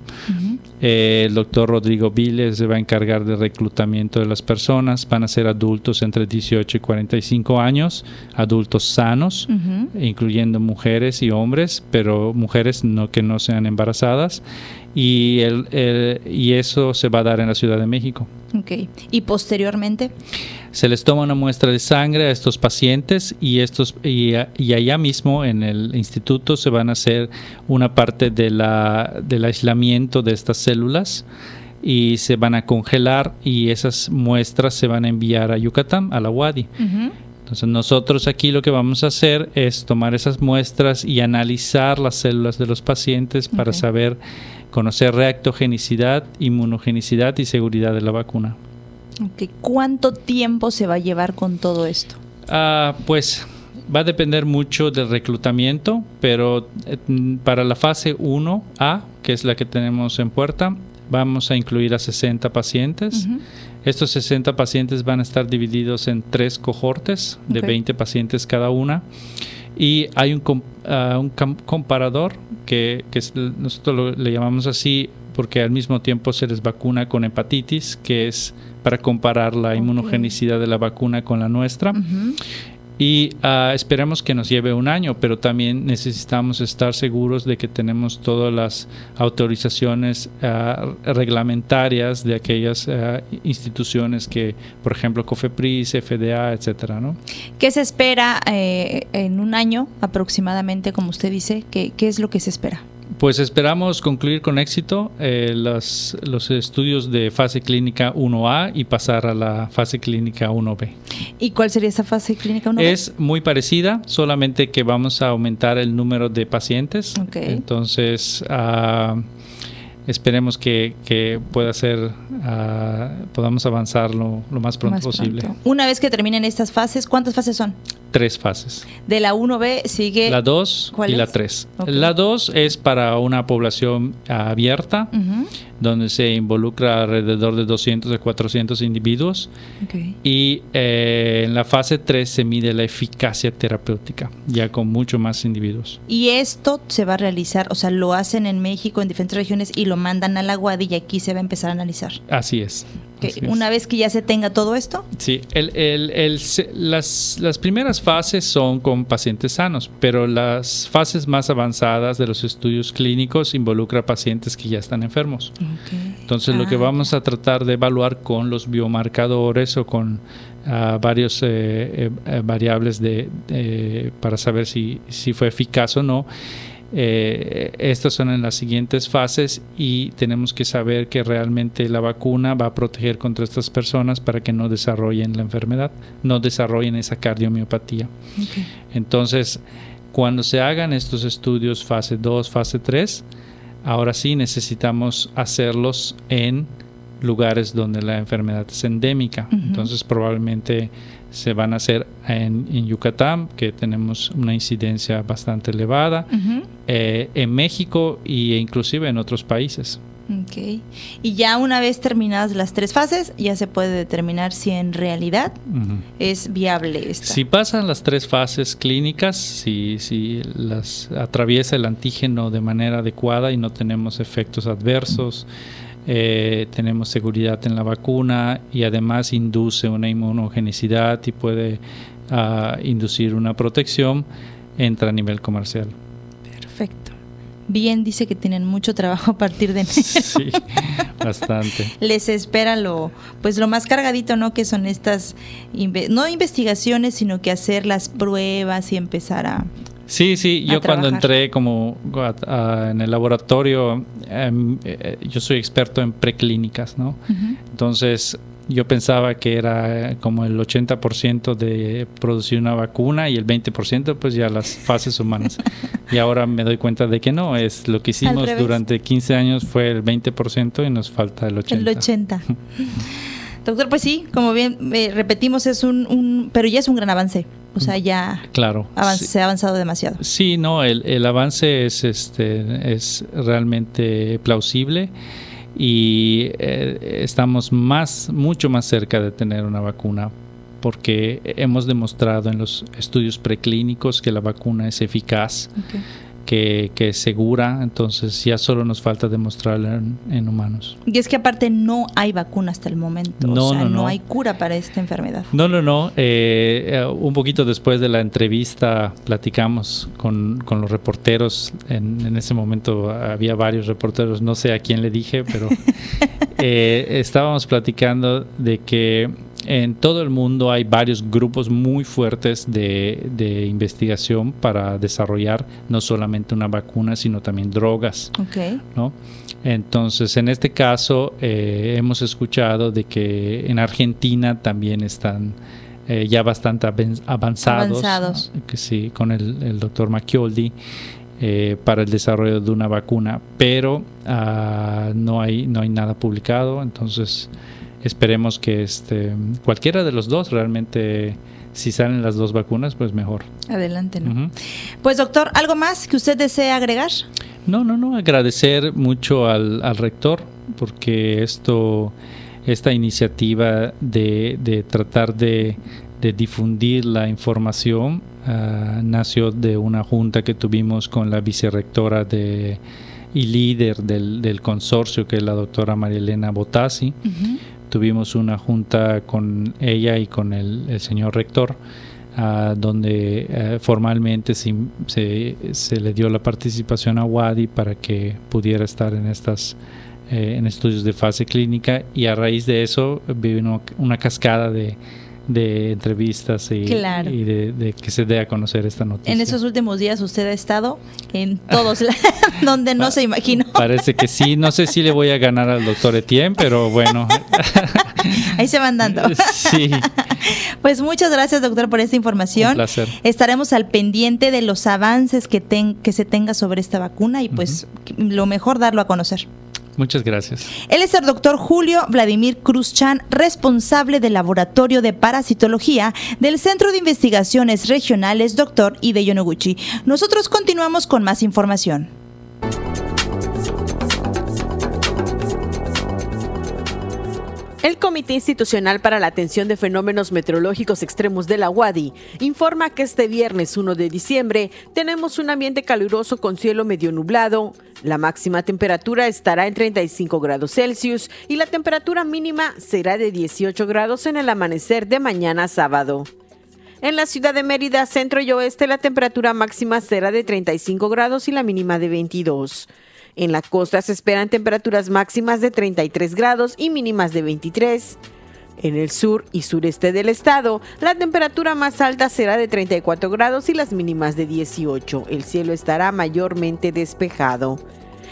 Eh, el doctor Rodrigo Viles se va a encargar del reclutamiento de las personas. Van a ser adultos entre 18 y 45 años, adultos sanos, incluyendo mujeres y hombres, pero mujeres no que no sean embarazadas y, el, y eso se va a dar en la Ciudad de México. Okay. ¿Y posteriormente? Se les toma una muestra de sangre a estos pacientes y, estos, y, allá mismo en el instituto se van a hacer una parte de la, del aislamiento de estas células y se van a congelar y esas muestras se van a enviar a Yucatán, a la UADI. Entonces nosotros aquí lo que vamos a hacer es tomar esas muestras y analizar las células de los pacientes para saber conocer reactogenicidad, inmunogenicidad y seguridad de la vacuna. ¿Cuánto tiempo se va a llevar con todo esto? Ah, pues va a depender mucho del reclutamiento, pero eh, para la fase 1A, que es la que tenemos en puerta, vamos a incluir a 60 pacientes. Estos 60 pacientes van a estar divididos en tres cohortes de 20 pacientes cada una. Y hay un, ah, un comparador que, que nosotros le llamamos así porque al mismo tiempo se les vacuna con hepatitis, que es para comparar la inmunogenicidad de la vacuna con la nuestra y uh, esperemos que nos lleve un año, pero también necesitamos estar seguros de que tenemos todas las autorizaciones uh, reglamentarias de aquellas uh, instituciones que, por ejemplo, COFEPRIS, FDA, etcétera, ¿no? ¿Qué se espera eh, en un año aproximadamente, como usted dice? ¿Qué, ¿Qué es lo que se espera? Pues esperamos concluir con éxito eh, los, los estudios de fase clínica 1A y pasar a la fase clínica 1B. ¿Y cuál sería esa fase clínica 1B? Es muy parecida, solamente que vamos a aumentar el número de pacientes. Entonces, ah, esperemos que, que pueda ser, ah, podamos avanzar lo, lo más pronto Más posible. pronto. Una vez que terminen estas fases, ¿cuántas fases son? Tres fases. De la 1B sigue... La 2 ¿Cuál y la es? 3. Ok. La 2 es para una población abierta, Ujú. donde se involucra alrededor de 200 a 400 individuos. Ok. Y eh, en la fase 3 se mide la eficacia terapéutica, ya con mucho más individuos. Y esto se va a realizar, o sea, lo hacen en México, en diferentes regiones, y lo mandan a la UADI y aquí se va a empezar a analizar. Así es. Una vez que ya se tenga todo esto, Sí, el- el- el- las, las primeras fases son con pacientes sanos, pero las fases más avanzadas de los estudios clínicos involucra pacientes que ya están enfermos. Entonces lo que Ah, vamos a tratar de evaluar con los biomarcadores o con ah, varios eh, eh, eh, variables de, de- para saber si, si fue eficaz o no. Eh, estas son en las siguientes fases y tenemos que saber que realmente la vacuna va a proteger contra estas personas para que no desarrollen la enfermedad, no desarrollen esa cardiomiopatía. Entonces, cuando se hagan estos estudios fase 2, fase 3, ahora sí necesitamos hacerlos en lugares donde la enfermedad es endémica. Entonces, probablemente se van a hacer en, en Yucatán, que tenemos una incidencia bastante elevada, eh, en México e inclusive en otros países. Ok. Y ya una vez terminadas las tres fases, ya se puede determinar si en realidad es viable esta. Si pasan las tres fases clínicas, si, si las atraviesa el antígeno de manera adecuada y no tenemos efectos adversos, eh, tenemos seguridad en la vacuna y además induce una inmunogenicidad y puede ah, inducir una protección, entra a nivel comercial. Perfecto. Bien, dice que tienen mucho trabajo a partir de enero. Sí, bastante. Les espera lo, pues lo más cargadito, ¿no? Que son estas, no investigaciones, sino que hacer las pruebas y empezar a... Sí, sí, yo cuando entré como a- a- en el laboratorio, em, eh, yo soy experto en preclínicas, ¿no? Entonces yo pensaba que era como el 80% de producir una vacuna y el 20% pues ya las fases humanas. y ahora me doy cuenta de que no, es lo que hicimos durante 15 años fue el 20% y nos falta el 80%. El 80. Doctor, pues sí, como bien eh, repetimos, es un, un, pero ya es un gran avance. O sea, ya Claro. avan- sí. se ha avanzado demasiado. Sí, no, el, el avance es, este, es realmente plausible y eh, estamos más, mucho más cerca de tener una vacuna porque hemos demostrado en los estudios preclínicos que la vacuna es eficaz, que, que es segura, entonces ya solo nos falta demostrarla en, en humanos. Y es que aparte no hay vacuna hasta el momento. No, o sea, no, no, no. hay cura para esta enfermedad. No, no, no. eh, eh, un poquito después de la entrevista platicamos con, con los reporteros. En, en ese momento había varios reporteros, no sé a quién le dije, pero eh, estábamos platicando de que en todo el mundo hay varios grupos muy fuertes de, de investigación para desarrollar no solamente una vacuna, sino también drogas. Ok. ¿no? Entonces, en este caso, eh, hemos escuchado de que en Argentina también están eh, ya bastante avanzados, Avanzados. ¿no? que sí, con el, el doctor Macchioldi eh, para el desarrollo de una vacuna, pero ah, no hay no hay nada publicado, entonces esperemos que este cualquiera de los dos realmente si salen las dos vacunas, pues mejor. Adelante, ¿no? Pues doctor, ¿algo más que usted desee agregar? No, no, no, agradecer mucho al, al rector porque esto, esta iniciativa de, de tratar de, de difundir la información ah, nació de una junta que tuvimos con la vicerrectora de, y líder del, del consorcio, que es la doctora María Elena Botassi. Tuvimos una junta con ella y con el, el señor rector ah, donde eh, formalmente se, se- se le dio la participación a Wadi para que pudiera estar en estas eh, en estudios de fase clínica y a raíz de eso vino una cascada de, de entrevistas y, de, que se dé a conocer esta noticia. En esos últimos días usted ha estado en todos donde no se imaginó. Parece que sí, no sé si le voy a ganar al doctor Etienne, pero bueno. Ahí se van dando. Sí. Pues muchas gracias, doctor, por esta información. Un placer. Estaremos al pendiente de los avances que, que se tenga sobre esta vacuna y pues lo mejor darlo a conocer. Muchas gracias. Él es el doctor Julio Vladimir Cruzchan, responsable del Laboratorio de Parasitología del Centro de Investigaciones Regionales Dr. Ide Yonoguchi. Nosotros continuamos con más información. El Comité Institucional para la Atención de Fenómenos Meteorológicos Extremos de la UADI informa que este viernes 1 de diciembre tenemos un ambiente caluroso con cielo medio nublado. La máxima temperatura estará en 35 grados Celsius y la temperatura mínima será de 18 grados en el amanecer de mañana sábado. En la ciudad de Mérida, centro y oeste, la temperatura máxima será de 35 grados y la mínima de 22. En la costa se esperan temperaturas máximas de 33 grados y mínimas de 23. En el sur y sureste del estado, la temperatura más alta será de 34 grados y las mínimas de 18. El cielo estará mayormente despejado.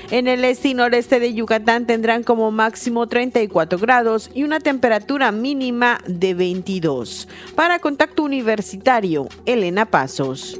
En el este y noreste de Yucatán tendrán como máximo 34 grados y una temperatura mínima de 22. Para Contacto Universitario, Elena Pasos.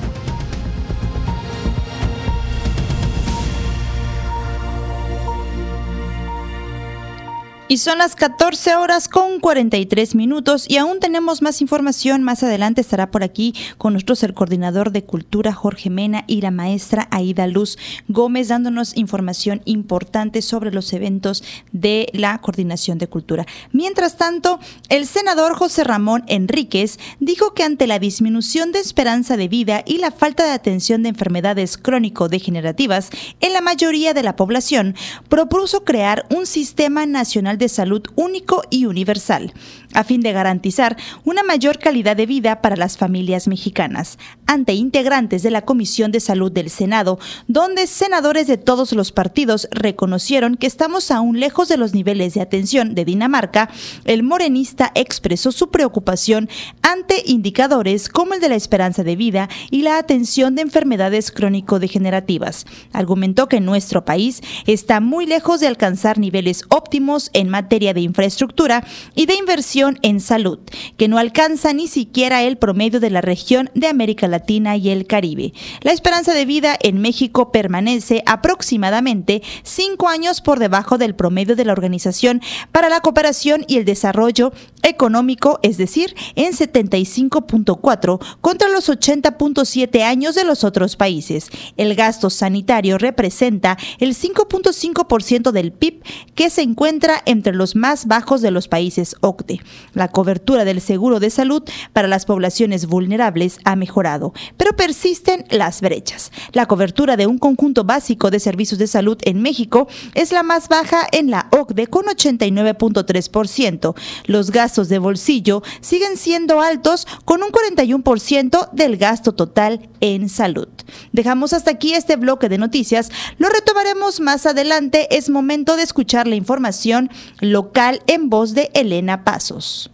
Y son las 14 horas con 43 minutos y aún tenemos más información. Más adelante estará por aquí con nosotros el coordinador de cultura Jorge Mena y la maestra Aida Luz Gómez dándonos información importante sobre los eventos de la coordinación de cultura. Mientras tanto, el senador José Ramón Enríquez dijo que ante la disminución de esperanza de vida y la falta de atención de enfermedades crónico-degenerativas en la mayoría de la población, propuso crear un sistema nacional de salud único y universal, a fin de garantizar una mayor calidad de vida para las familias mexicanas. Ante integrantes de la Comisión de Salud del Senado, donde senadores de todos los partidos reconocieron que estamos aún lejos de los niveles de atención de Dinamarca, el morenista expresó su preocupación ante indicadores como el de la esperanza de vida y la atención de enfermedades crónico-degenerativas. Argumentó que nuestro país está muy lejos de alcanzar niveles óptimos en materia de infraestructura y de inversión en salud, que no alcanza ni siquiera el promedio de la región de América Latina y el Caribe. La esperanza de vida en México permanece aproximadamente cinco años por debajo del promedio de la Organización para la Cooperación y el Desarrollo Económico, es decir, en 75.4 contra los 80.7 años de los otros países. El gasto sanitario representa el 5.5% del PIB que se encuentra en entre los más bajos de los países OCDE. La cobertura del seguro de salud para las poblaciones vulnerables ha mejorado, pero persisten las brechas. La cobertura de un conjunto básico de servicios de salud en México es la más baja en la OCDE con 89.3%. Los gastos de bolsillo siguen siendo altos con un 41% del gasto total en salud. Dejamos hasta aquí este bloque de noticias. Lo retomaremos más adelante. Es momento de escuchar la información local en voz de Elena Pasos.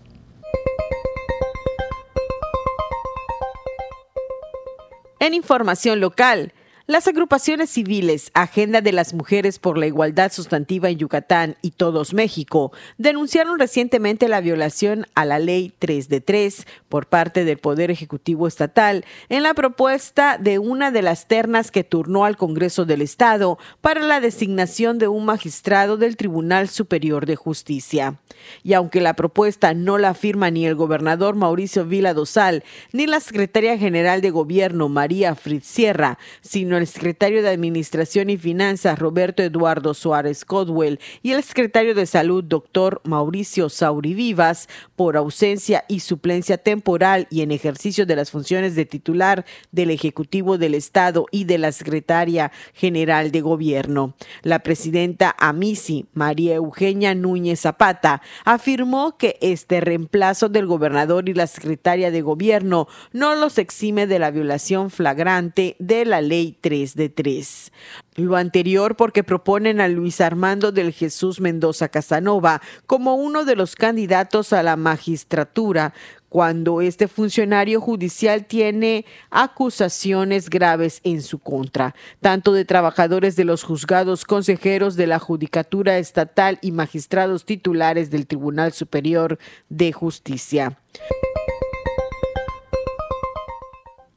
En información local, las agrupaciones civiles Agenda de las Mujeres por la Igualdad Sustantiva en Yucatán y Todos México denunciaron recientemente la violación a la Ley 3 de 3 por parte del Poder Ejecutivo Estatal en la propuesta de una de las ternas que turnó al Congreso del Estado para la designación de un magistrado del Tribunal Superior de Justicia. Y aunque la propuesta no la firma ni el gobernador Mauricio Vila Dosal ni la secretaria general de Gobierno María Fritz Sierra, sino El secretario de Administración y Finanzas, Roberto Eduardo Suárez Codwell, y el secretario de Salud, doctor Mauricio Sauri Vivas, por ausencia y suplencia temporal y en ejercicio de las funciones de titular del Ejecutivo del Estado y de la Secretaria General de Gobierno. La presidenta AMISI, María Eugenia Núñez Zapata, afirmó que este reemplazo del gobernador y la secretaria de Gobierno no los exime de la violación flagrante de la Ley 3 de 3. Lo anterior porque proponen a Luis Armando del Jesús Mendoza Casanova como uno de los candidatos a la magistratura cuando este funcionario judicial tiene acusaciones graves en su contra, tanto de trabajadores de los juzgados, consejeros de la Judicatura Estatal y magistrados titulares del Tribunal Superior de Justicia.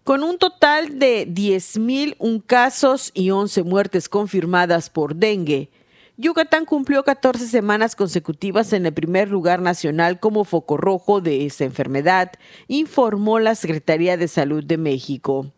Con un total de 10.001 casos y 11 muertes confirmadas por dengue, Yucatán cumplió 14 semanas consecutivas en el primer lugar nacional como foco rojo de esa enfermedad, informó la Secretaría de Salud de México.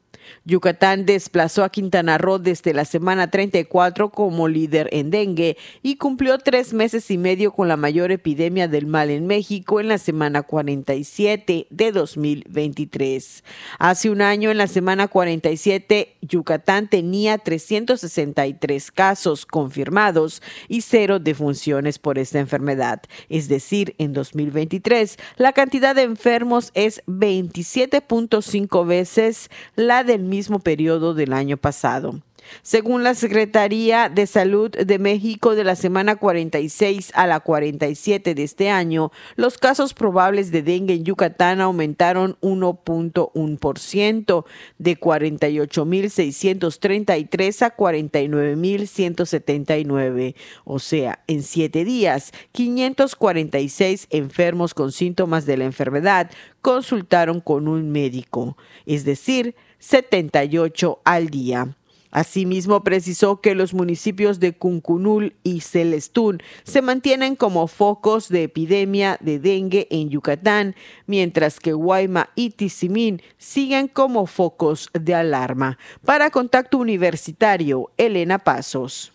Yucatán desplazó a Quintana Roo desde la semana 34 como líder en dengue y cumplió tres meses y medio con la mayor epidemia del mal en México en la semana 47 de 2023. Hace un año, en la semana 47, Yucatán tenía 363 casos confirmados y cero defunciones por esta enfermedad. Es decir, en 2023, la cantidad de enfermos es 27.5 veces la del mismo periodo del año pasado. Según la Secretaría de Salud de México, de la semana 46 a la 47 de este año, los casos probables de dengue en Yucatán aumentaron 1.1%, de 48.633 a 49.179. O sea, en siete días, 546 enfermos con síntomas de la enfermedad consultaron con un médico, es decir, 78 al día. Asimismo, precisó que los municipios de Cuncunul y Celestún se mantienen como focos de epidemia de dengue en Yucatán, mientras que Guayma y Tizimín siguen como focos de alarma. Para Contacto Universitario, Elena Pasos.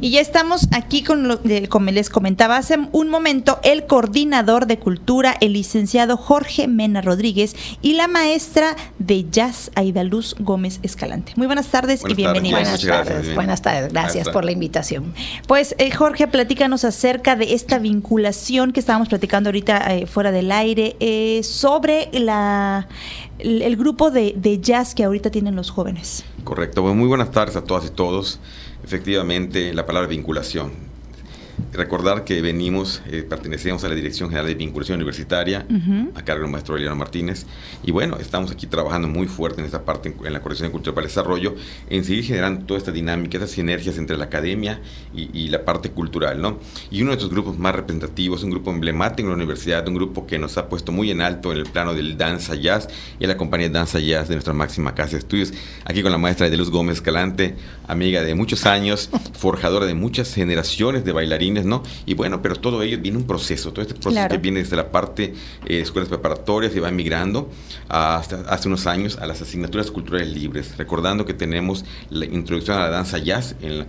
Y ya estamos aquí con lo que como les comentaba hace un momento, el coordinador de cultura, el licenciado Jorge Mena Rodríguez y la maestra de jazz Aida Luz Gómez Escalante. Muy buenas tardes y bienvenidos. Buenas tardes, buenas tardes, gracias por la invitación. Pues eh, Jorge, platícanos acerca de esta vinculación que estábamos platicando ahorita eh, fuera del aire eh, sobre la el, grupo de, de jazz que ahorita tienen los jóvenes. Correcto, muy buenas tardes a todas y todos. Efectivamente, la palabra vinculación recordar que venimos, eh, pertenecemos a la Dirección General de Vinculación Universitaria, a cargo del maestro Eliano Martínez, y bueno, estamos aquí trabajando muy fuerte en esta parte, en, la Coordinación Cultural para el Desarrollo, en seguir generando toda esta dinámica, estas sinergias entre la academia y, la parte cultural, ¿no? Y uno de nuestros grupos más representativos, un grupo emblemático en la universidad, un grupo que nos ha puesto muy en alto en el plano del danza jazz, y la compañía de danza jazz de nuestra máxima casa de estudios, aquí con la maestra de Luz Gómez Escalante, amiga de muchos años, forjadora de muchas generaciones de bailarines, ¿no? Y bueno, pero todo ello viene un proceso, todo este proceso que viene desde la parte eh, escuelas preparatorias y va migrando hasta hace unos años a las asignaturas culturales libres, recordando que tenemos la introducción a la danza jazz en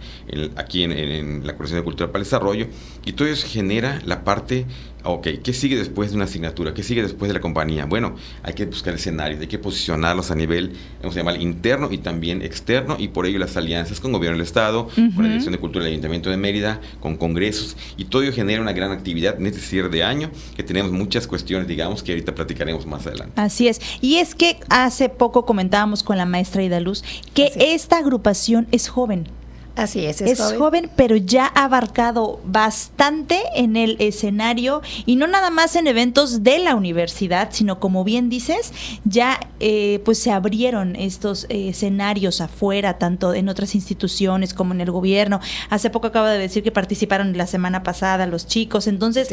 aquí en, en la Coordinación de Cultura para el Desarrollo y todo eso genera la parte Ok, ¿qué sigue después de una asignatura? ¿Qué sigue después de la compañía? Bueno, hay que buscar escenarios, hay que posicionarlos a nivel, vamos a llamar, interno y también externo, y por ello las alianzas con gobierno del Estado, con la Dirección de Cultura del Ayuntamiento de Mérida, con congresos, y todo ello genera una gran actividad en este cierre de año, que tenemos muchas cuestiones, digamos, que ahorita platicaremos más adelante. Así es. Y es que hace poco comentábamos con la maestra Ida Luz que esta agrupación es joven. Así es, es, joven. pero ya ha abarcado bastante en el escenario y no nada más en eventos de la universidad, sino como bien dices, ya eh, pues se abrieron estos eh, escenarios afuera, tanto en otras instituciones como en el gobierno. Hace poco acabo de decir que participaron la semana pasada los chicos, entonces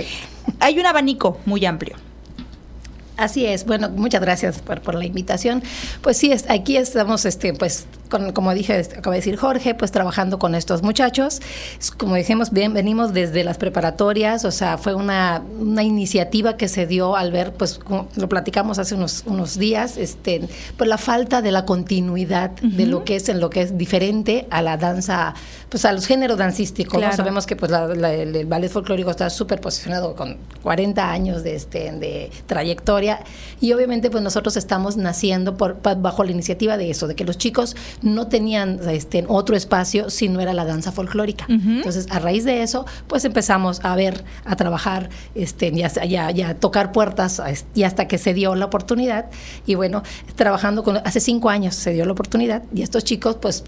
hay un abanico muy amplio. Así es. Bueno, muchas gracias por, por, la invitación. Pues sí, aquí estamos este, pues, con, como dije, acaba de decir Jorge, pues trabajando con estos muchachos. Como dijimos, bien, venimos desde las preparatorias, o sea, fue una, una iniciativa que se dio al ver, pues lo platicamos hace unos, unos días, este, pues la falta de la continuidad de lo que es en lo que es diferente a la danza, pues a los géneros dancísticos. Sabemos que pues el, ballet folclórico está súper posicionado con 40 años de, este, de trayectoria y obviamente pues nosotros estamos naciendo por, bajo la iniciativa de eso, de que los chicos no tenían este, otro espacio si no era la danza folclórica. Entonces, a raíz de eso, pues empezamos a ver, a trabajar, este, ya, ya, ya tocar puertas y hasta que se dio la oportunidad. Y bueno, trabajando con, hace cinco años se dio la oportunidad y estos chicos, pues,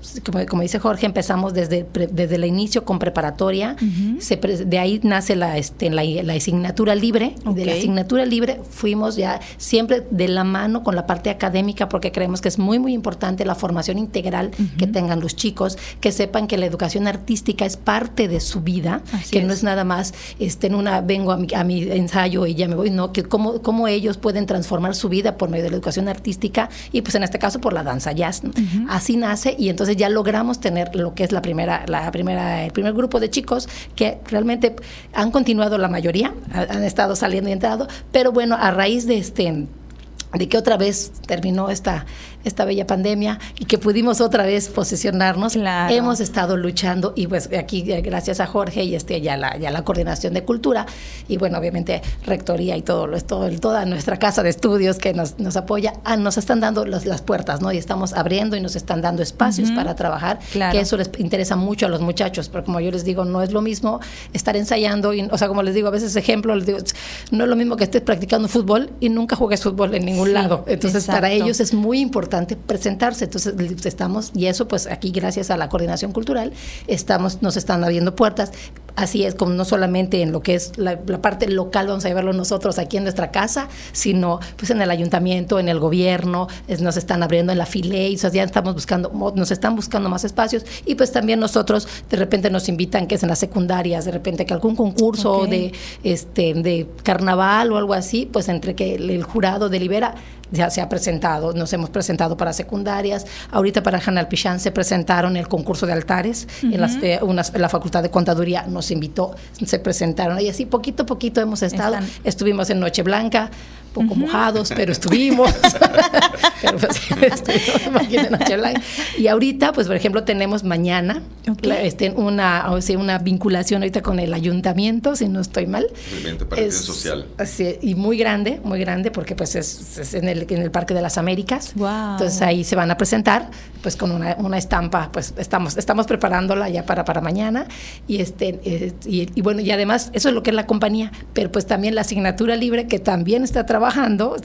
como, dice Jorge, empezamos desde, desde el inicio con preparatoria. de ahí nace la, este, la, la asignatura libre. De la asignatura libre fuimos ya siempre de la mano con la parte académica porque creemos que es muy, muy importante la formación integral integral que tengan los chicos, que sepan que la educación artística es parte de su vida, que no es. nada más este, en una vengo a mi, a mi, ensayo y ya me voy, no, que cómo, cómo ellos pueden transformar su vida por medio de la educación artística y pues en este caso por la danza jazz. Así nace y entonces ya logramos tener lo que es la primera, la primera, el primer grupo de chicos que realmente han continuado la mayoría, han estado saliendo y entrado, pero bueno, a raíz de este de que otra vez terminó esta, esta bella pandemia y que pudimos otra vez posesionarnos. Hemos estado luchando y pues aquí eh, gracias a Jorge y este ya la, ya la coordinación de cultura y bueno, obviamente rectoría y todo, todo toda nuestra casa de estudios que nos, nos apoya, ah, nos están dando las puertas, ¿no? Y estamos abriendo y nos están dando espacios para trabajar, que eso les interesa mucho a los muchachos, pero como yo les digo, no es lo mismo estar ensayando, y, o sea, como les digo, a veces ejemplo, les digo, no es lo mismo que estés practicando fútbol y nunca juegues fútbol en ningún lado. Entonces, para ellos es muy importante presentarse. Entonces, estamos, y eso pues aquí gracias a la coordinación cultural, estamos, nos están abriendo puertas. Así es, como no solamente en lo que es la, parte local, vamos a llevarlo nosotros aquí en nuestra casa, sino pues en el ayuntamiento, en el gobierno, nos están abriendo en la FILE, o sea, ya estamos buscando, nos están buscando más espacios y pues también nosotros de repente nos invitan que es en las secundarias, de repente que algún concurso de este de carnaval o algo así, pues entre que el jurado delibera, ya se ha presentado, nos hemos presentado para secundarias, ahorita para Hanal Pichán se presentaron el concurso de altares, en, las, eh, la Facultad de Contaduría nos invitó, se presentaron y así poquito a poquito hemos estado, estuvimos en Noche Blanca, poco mojados, pero estuvimos. pero pues, Y ahorita, pues por ejemplo, tenemos mañana este, una, o sea, una vinculación ahorita con el ayuntamiento, si no estoy mal. Es, social. y muy grande, muy grande, porque pues es, en, el, en el Parque de las Américas. Entonces ahí se van a presentar, pues con una, una, estampa, pues estamos, estamos preparándola ya para, para mañana. Y, este, eh, y, bueno, y además, eso es lo que es la compañía, pero pues también la asignatura libre que también está trabajando trabajando,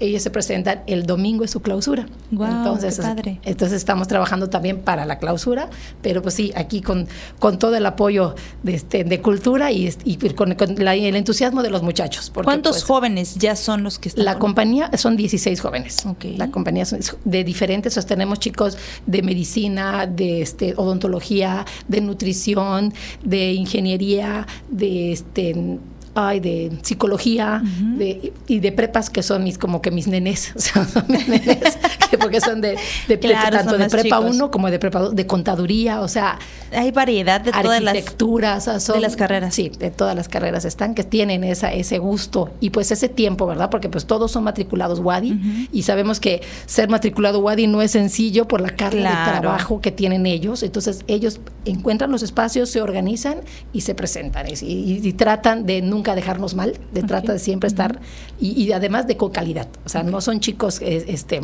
ellos se presentan el domingo es su clausura. entonces, entonces estamos trabajando también para la clausura, pero pues sí, aquí con, con todo el apoyo de, este, de cultura y, y con, el entusiasmo de los muchachos. ¿Cuántos pues, jóvenes ya son los que están? La compañía son 16 jóvenes. La compañía son de diferentes, tenemos chicos de medicina, de este, odontología, de nutrición, de ingeniería, de este hay de psicología de, y de prepas que son mis como que mis nenes, son mis nenes porque son de, de tanto de prepa 1 como de prepa 2, de contaduría, o sea, hay variedad de todas las arquitecturas, de las carreras. Sí, de todas las carreras están que tienen esa ese gusto y pues ese tiempo, ¿verdad? Porque pues todos son matriculados WADI y sabemos que ser matriculado WADI no es sencillo por la carga de trabajo que tienen ellos, entonces ellos encuentran los espacios, se organizan y se presentan y tratan de nunca dejarnos mal, de trata de siempre estar, y, además de con calidad. O sea, no son chicos eh, este,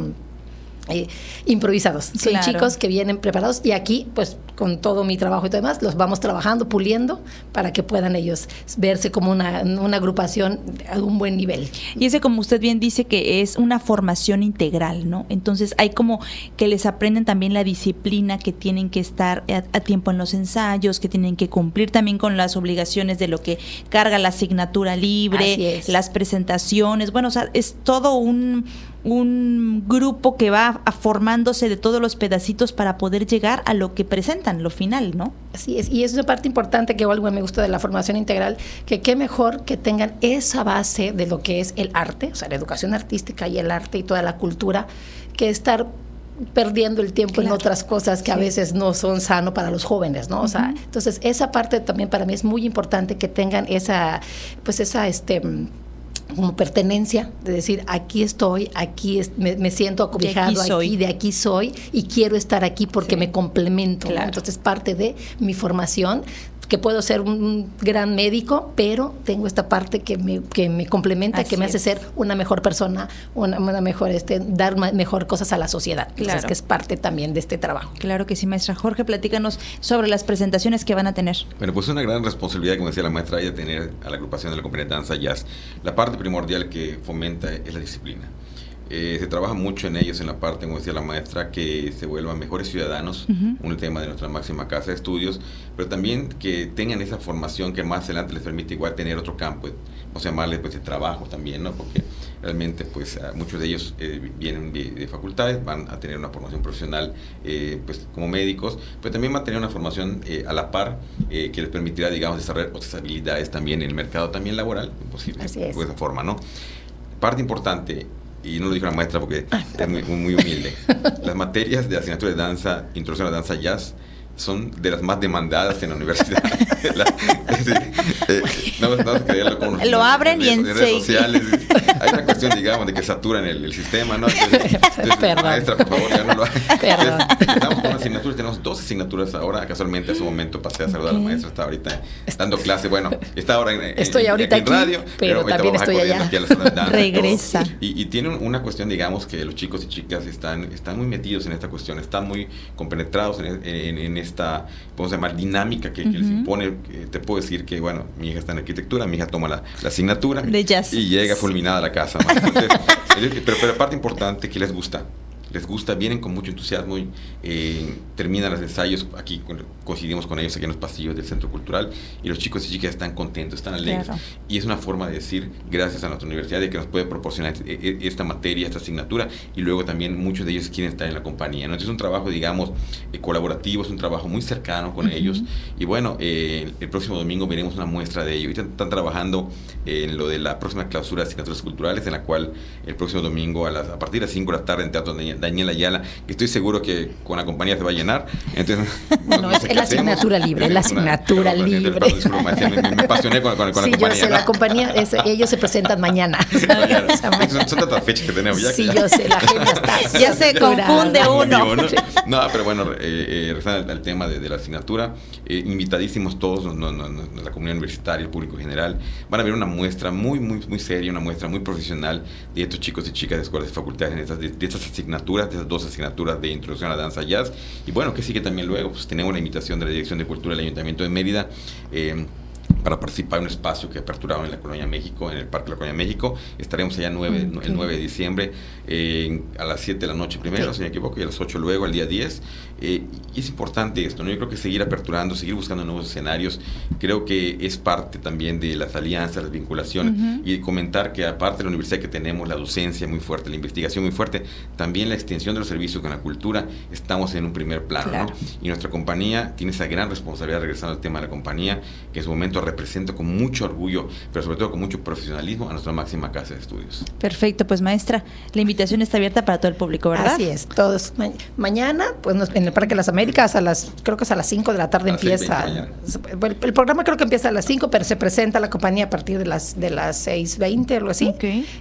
eh, improvisados. Son chicos que vienen preparados y aquí, pues con todo mi trabajo y todo demás, los vamos trabajando, puliendo para que puedan ellos verse como una, una agrupación a un buen nivel. Y ese, como usted bien dice, que es una formación integral, ¿no? Entonces hay como que les aprenden también la disciplina, que tienen que estar a, tiempo en los ensayos, que tienen que cumplir también con las obligaciones de lo que carga la asignatura libre, las presentaciones. Bueno, o sea, es todo un un grupo que va formándose de todos los pedacitos para poder llegar a lo que presentan, lo final, ¿no? Así es, y es una parte importante que algo me gusta de la formación integral, que qué mejor que tengan esa base de lo que es el arte, o sea, la educación artística y el arte y toda la cultura, que estar perdiendo el tiempo en otras cosas que a veces no son sano para los jóvenes, ¿no? O sea, entonces esa parte también para mí es muy importante que tengan esa, pues esa, este como pertenencia, de decir, aquí estoy, aquí me, siento acobijado, aquí, de aquí soy y quiero estar aquí porque me complemento. Entonces, parte de mi formación que puedo ser un gran médico, pero tengo esta parte que me, que me complementa, que me hace ser una mejor persona, una, mejor, este, dar mejor cosas a la sociedad. Claro. que es parte también de este trabajo. Claro que sí, maestra. Jorge, platícanos sobre las presentaciones que van a tener. Bueno, pues es una gran responsabilidad, como decía la maestra, de tener a la agrupación de la compañía de danza jazz. La parte primordial que fomenta es la disciplina. Eh, se trabaja mucho en ellos en la parte, como decía la maestra, que se vuelvan mejores ciudadanos, un tema de nuestra máxima casa de estudios, pero también que tengan esa formación que más adelante les permite igual tener otro campo, o sea, llamarle pues de trabajo también, ¿no? Porque realmente pues muchos de ellos eh, vienen de, facultades, van a tener una formación profesional eh, pues como médicos, pero también van a tener una formación a la par que les permitirá, digamos, desarrollar otras habilidades también en el mercado también laboral, posible, de esa forma, ¿no? Parte importante, y no lo dijo la maestra porque es muy, muy humilde. Las materias de asignatura de danza, introducción a la danza jazz, son de las más demandadas en la universidad. Eh, lo abren y en redes sociales. Hay una cuestión, digamos, de que saturan el, sistema, ¿no? maestra, por favor, ya no lo Perdón. estamos con tenemos dos asignaturas ahora. Casualmente, en su momento pasé a saludar a la maestra, está ahorita dando clase. Bueno, está ahora en, estoy ahorita aquí, radio, pero, también estoy allá. Regresa. Y, y, tiene una cuestión, digamos, que los chicos y chicas están, están muy metidos en esta cuestión, están muy compenetrados en, en, en esta, podemos llamar, dinámica que, les impone. te puedo decir que, bueno, mi hija está en arquitectura, mi hija toma la, asignatura y llega fulminada a la casa. pero, pero parte importante que les gusta les gusta, vienen con mucho entusiasmo y eh, terminan los ensayos, aquí coincidimos con ellos aquí en los pasillos del Centro Cultural y los chicos y chicas están contentos, están alegres. Y es una forma de decir gracias a nuestra universidad de que nos puede proporcionar e, e, esta materia, esta asignatura y luego también muchos de ellos quieren estar en la compañía. Entonces es un trabajo, digamos, eh, colaborativo, es un trabajo muy cercano con ellos y bueno, eh, el próximo domingo veremos una muestra de ello. Están, están trabajando en lo de la próxima clausura de asignaturas culturales en la cual el próximo domingo a, las, a partir de las 5 de la tarde en Teatro de Daniela Ayala, que estoy seguro que con la compañía se va a llenar. Entonces, no, es, la asignatura libre, es la asignatura libre. Me, apasioné con, con, con sí, la compañía. Yo sé, la compañía, ellos se presentan mañana. son, son, tantas fechas que tenemos ya. Sí, yo sé, la gente está. Ya se confunde uno. No, pero bueno, eh, eh, al, tema de, la asignatura, eh, invitadísimos todos, no, no, la comunidad universitaria, el público general, van a ver una muestra muy, muy, muy seria, una muestra muy profesional de estos chicos y chicas de escuelas y facultades, de, estas, de estas asignaturas de esas dos asignaturas de introducción a la danza jazz. Y bueno, que sigue también luego, pues tenemos la invitación de la Dirección de Cultura del Ayuntamiento de Mérida. Eh, para participar en un espacio que aperturaron en la Colonia México, en el Parque de la Colonia México. Estaremos allá 9, el 9 de diciembre a las 7 de la noche primero, si me equivoco, y a las 8 luego, al día 10. Eh, y es importante esto, ¿no? Yo creo que seguir aperturando, seguir buscando nuevos escenarios, creo que es parte también de las alianzas, las vinculaciones, y comentar que aparte de la universidad que tenemos, la docencia muy fuerte, la investigación muy fuerte, también la extensión de los servicios con la cultura, estamos en un primer plano, ¿no? Y nuestra compañía tiene esa gran responsabilidad, regresando al tema de la compañía, que en su momento represento con mucho orgullo, pero sobre todo con mucho profesionalismo a nuestra máxima casa de estudios. Perfecto, pues maestra, la invitación está abierta para todo el público, ¿verdad? Así es, todos. mañana, pues en el Parque de las Américas, a las, creo que es a las 5 de la tarde empieza. El, programa creo que empieza a las 5, pero se presenta la compañía a partir de las de las 6.20 o algo así.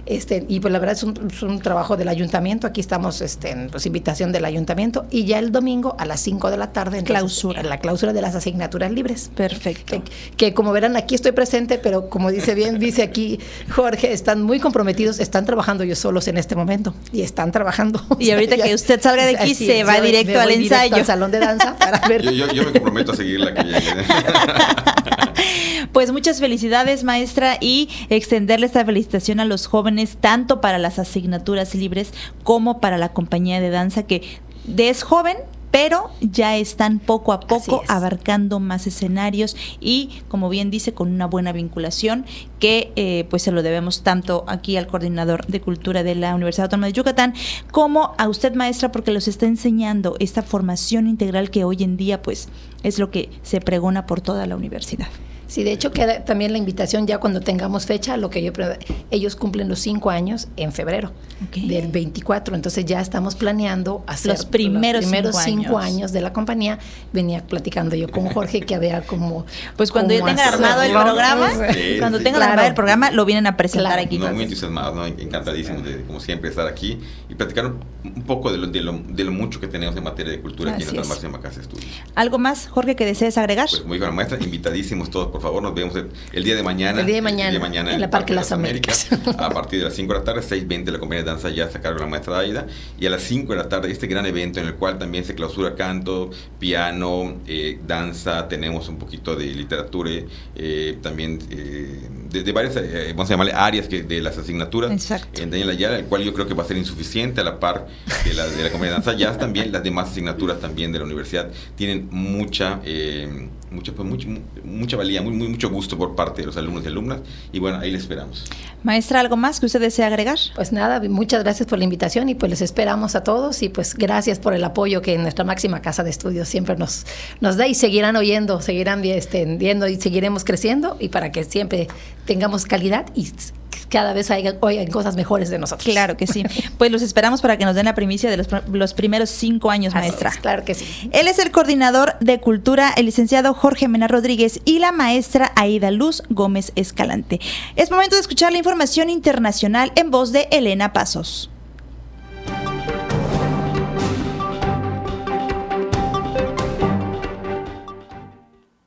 Este, y pues la verdad es un, trabajo del ayuntamiento, aquí estamos este, en pues, invitación del ayuntamiento, y ya el domingo a las 5 de la tarde, en clausura. la clausura de las asignaturas libres. Perfecto. que como verán aquí estoy presente, pero como dice bien, dice aquí Jorge, están muy comprometidos, están trabajando ellos solos en este momento y están trabajando. Y ahorita que usted salga de aquí, se va directo al ensayo. Al salón de danza para ver. Yo, me comprometo a seguirla que llegue. Pues muchas felicidades, maestra, y extenderle esta felicitación a los jóvenes, tanto para las asignaturas libres como para la compañía de danza, que es joven, pero ya están poco a poco abarcando más escenarios y, como bien dice, con una buena vinculación que eh, pues se lo debemos tanto aquí al coordinador de cultura de la Universidad Autónoma de Yucatán como a usted maestra porque los está enseñando esta formación integral que hoy en día pues es lo que se pregona por toda la universidad. Sí, de hecho queda también la invitación ya cuando tengamos fecha, lo que yo ellos cumplen los cinco años en febrero del 24, entonces ya estamos planeando hacer los primeros, cinco, años. de la compañía. Venía platicando yo con Jorge que había como pues cuando ya tengan armado el programa, cuando tengan armado el programa lo vienen a presentar aquí. No, muy entusiasmados, ¿no? encantadísimos de como siempre estar aquí y platicar un poco de lo, de lo, mucho que tenemos en materia de cultura aquí en de Estudios. ¿Algo más, Jorge, que desees agregar? Pues como dijo la maestra, invitadísimos todos, por favor, nos vemos el, día de mañana. El día de mañana, en, el Parque, de las Américas. a partir de las 5 de la tarde, 6.20 la compañía de danza ya se cargo la maestra Aida. Y a las 5 de la tarde, este gran evento en el cual también se clausura canto, piano, eh, danza, tenemos un poquito de literatura, eh, también eh, de, varias, vamos a llamarle áreas que, de las asignaturas. En Daniel Ayala, el cual yo creo que va a ser insuficiente a la par de la, de la compañía de danza. Ya también las demás asignaturas también de la universidad tienen mucha mucha, pues, mucho, mucha valía, muy, muy, mucho gusto por parte de los alumnos y alumnas. Y bueno, ahí les esperamos. Maestra, ¿algo más que usted desea agregar? Pues nada, muchas gracias por la invitación y pues les esperamos a todos y pues gracias por el apoyo que nuestra máxima casa de estudios siempre nos, nos da y seguirán oyendo, seguirán este, viendo y seguiremos creciendo y para que siempre tengamos calidad y cada vez hay, oigan cosas mejores de nosotros. Claro que sí. Pues los esperamos para que nos den la primicia de los, primeros cinco años, maestra. claro que sí. Él es el coordinador de cultura, el licenciado Jorge Mena Rodríguez y la maestra Aida Luz Gómez Escalante. Es momento de escuchar la información internacional en voz de Elena Pasos.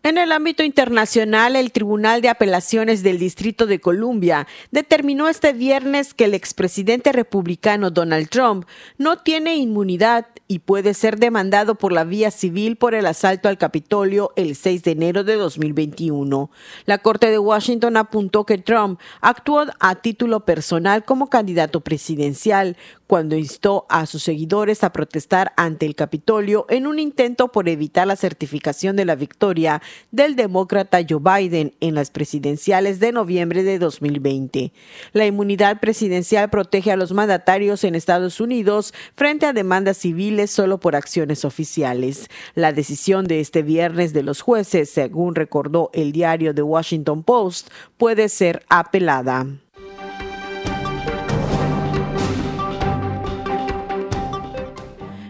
En el ámbito internacional, el Tribunal de Apelaciones del Distrito de Columbia determinó este viernes que el expresidente republicano Donald Trump no tiene inmunidad y puede ser demandado por la vía civil por el asalto al Capitolio el 6 de enero de 2021. La Corte de Washington apuntó que Trump actuó a título personal como candidato presidencial cuando instó a sus seguidores a protestar ante el Capitolio en un intento por evitar la certificación de la victoria del demócrata Joe Biden en las presidenciales de noviembre de 2020. La inmunidad presidencial protege a los mandatarios en Estados Unidos frente a demandas civiles solo por acciones oficiales. La decisión de este viernes de los jueces, según recordó el diario The Washington Post, puede ser apelada.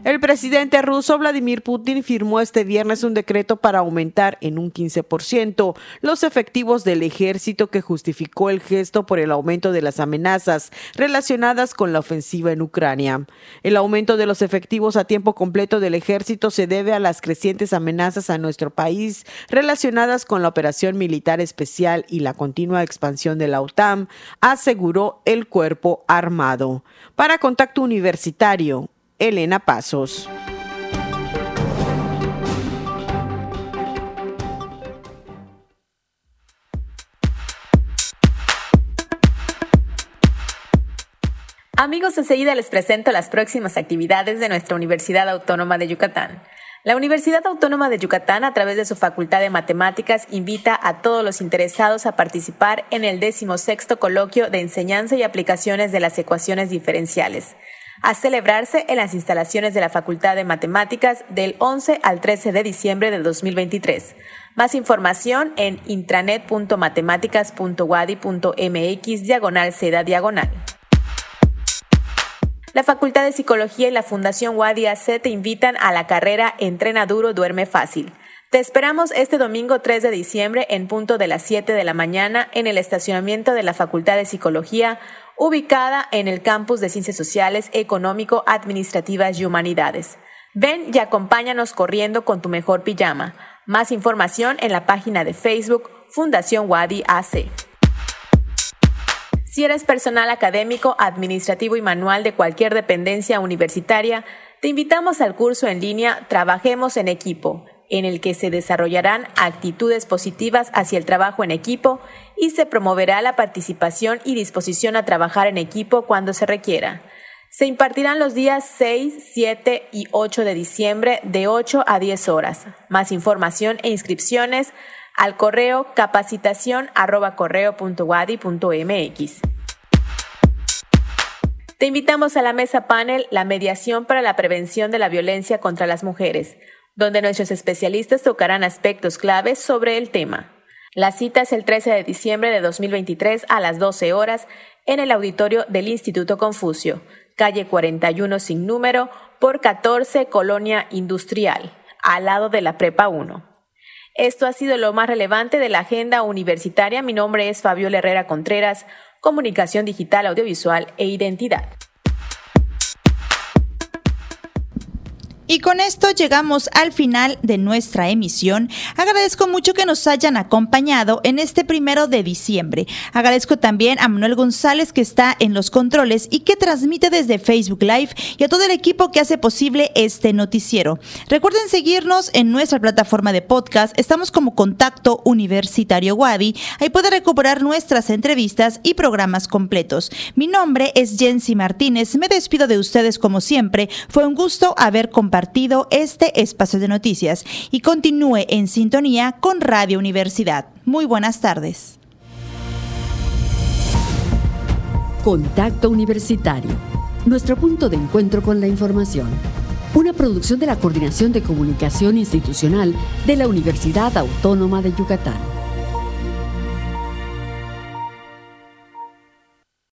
El presidente ruso Vladimir Putin firmó este viernes un decreto para aumentar en un 15% los efectivos del ejército que justificó el gesto por el aumento de las amenazas relacionadas con la ofensiva en Ucrania. El aumento de los efectivos a tiempo completo del ejército se debe a las crecientes amenazas a nuestro país relacionadas con la operación militar especial y la continua expansión de la OTAN, aseguró el cuerpo armado. Para Contacto Universitario, Elena Pasos. Amigos, enseguida les presento las próximas actividades de nuestra Universidad Autónoma de Yucatán. La Universidad Autónoma de Yucatán, a través de su Facultad de Matemáticas, invita a todos los interesados a participar en el 16 Coloquio de Enseñanza y Aplicaciones de las Ecuaciones Diferenciales a celebrarse en las instalaciones de la Facultad de Matemáticas del 11 al 13 de diciembre de 2023. Más información en intranet.matemáticas.wadi.mx diagonal seda diagonal. La Facultad de Psicología y la Fundación Wadi AC te invitan a la carrera Entrena Duro, Duerme Fácil. Te esperamos este domingo 3 de diciembre en punto de las 7 de la mañana en el estacionamiento de la Facultad de Psicología ubicada en el campus de Ciencias Sociales, Económico, Administrativas y Humanidades. Ven y acompáñanos corriendo con tu mejor pijama. Más información en la página de Facebook Fundación Wadi AC. Si eres personal académico, administrativo y manual de cualquier dependencia universitaria, te invitamos al curso en línea Trabajemos en equipo en el que se desarrollarán actitudes positivas hacia el trabajo en equipo y se promoverá la participación y disposición a trabajar en equipo cuando se requiera. Se impartirán los días 6, 7 y 8 de diciembre de 8 a 10 horas. Más información e inscripciones al correo capacitación Te invitamos a la mesa panel La mediación para la prevención de la violencia contra las mujeres donde nuestros especialistas tocarán aspectos claves sobre el tema. La cita es el 13 de diciembre de 2023 a las 12 horas en el auditorio del Instituto Confucio, calle 41 sin número por 14 Colonia Industrial, al lado de la Prepa 1. Esto ha sido lo más relevante de la agenda universitaria. Mi nombre es Fabiola Herrera Contreras, Comunicación Digital, Audiovisual e Identidad. Y con esto llegamos al final de nuestra emisión. Agradezco mucho que nos hayan acompañado en este primero de diciembre. Agradezco también a Manuel González que está en los controles y que transmite desde Facebook Live y a todo el equipo que hace posible este noticiero. Recuerden seguirnos en nuestra plataforma de podcast. Estamos como Contacto Universitario Wadi. Ahí puede recuperar nuestras entrevistas y programas completos. Mi nombre es Jensi Martínez. Me despido de ustedes como siempre. Fue un gusto haber compartido partido este espacio de noticias y continúe en sintonía con Radio Universidad. Muy buenas tardes. Contacto Universitario, nuestro punto de encuentro con la información. Una producción de la Coordinación de Comunicación Institucional de la Universidad Autónoma de Yucatán.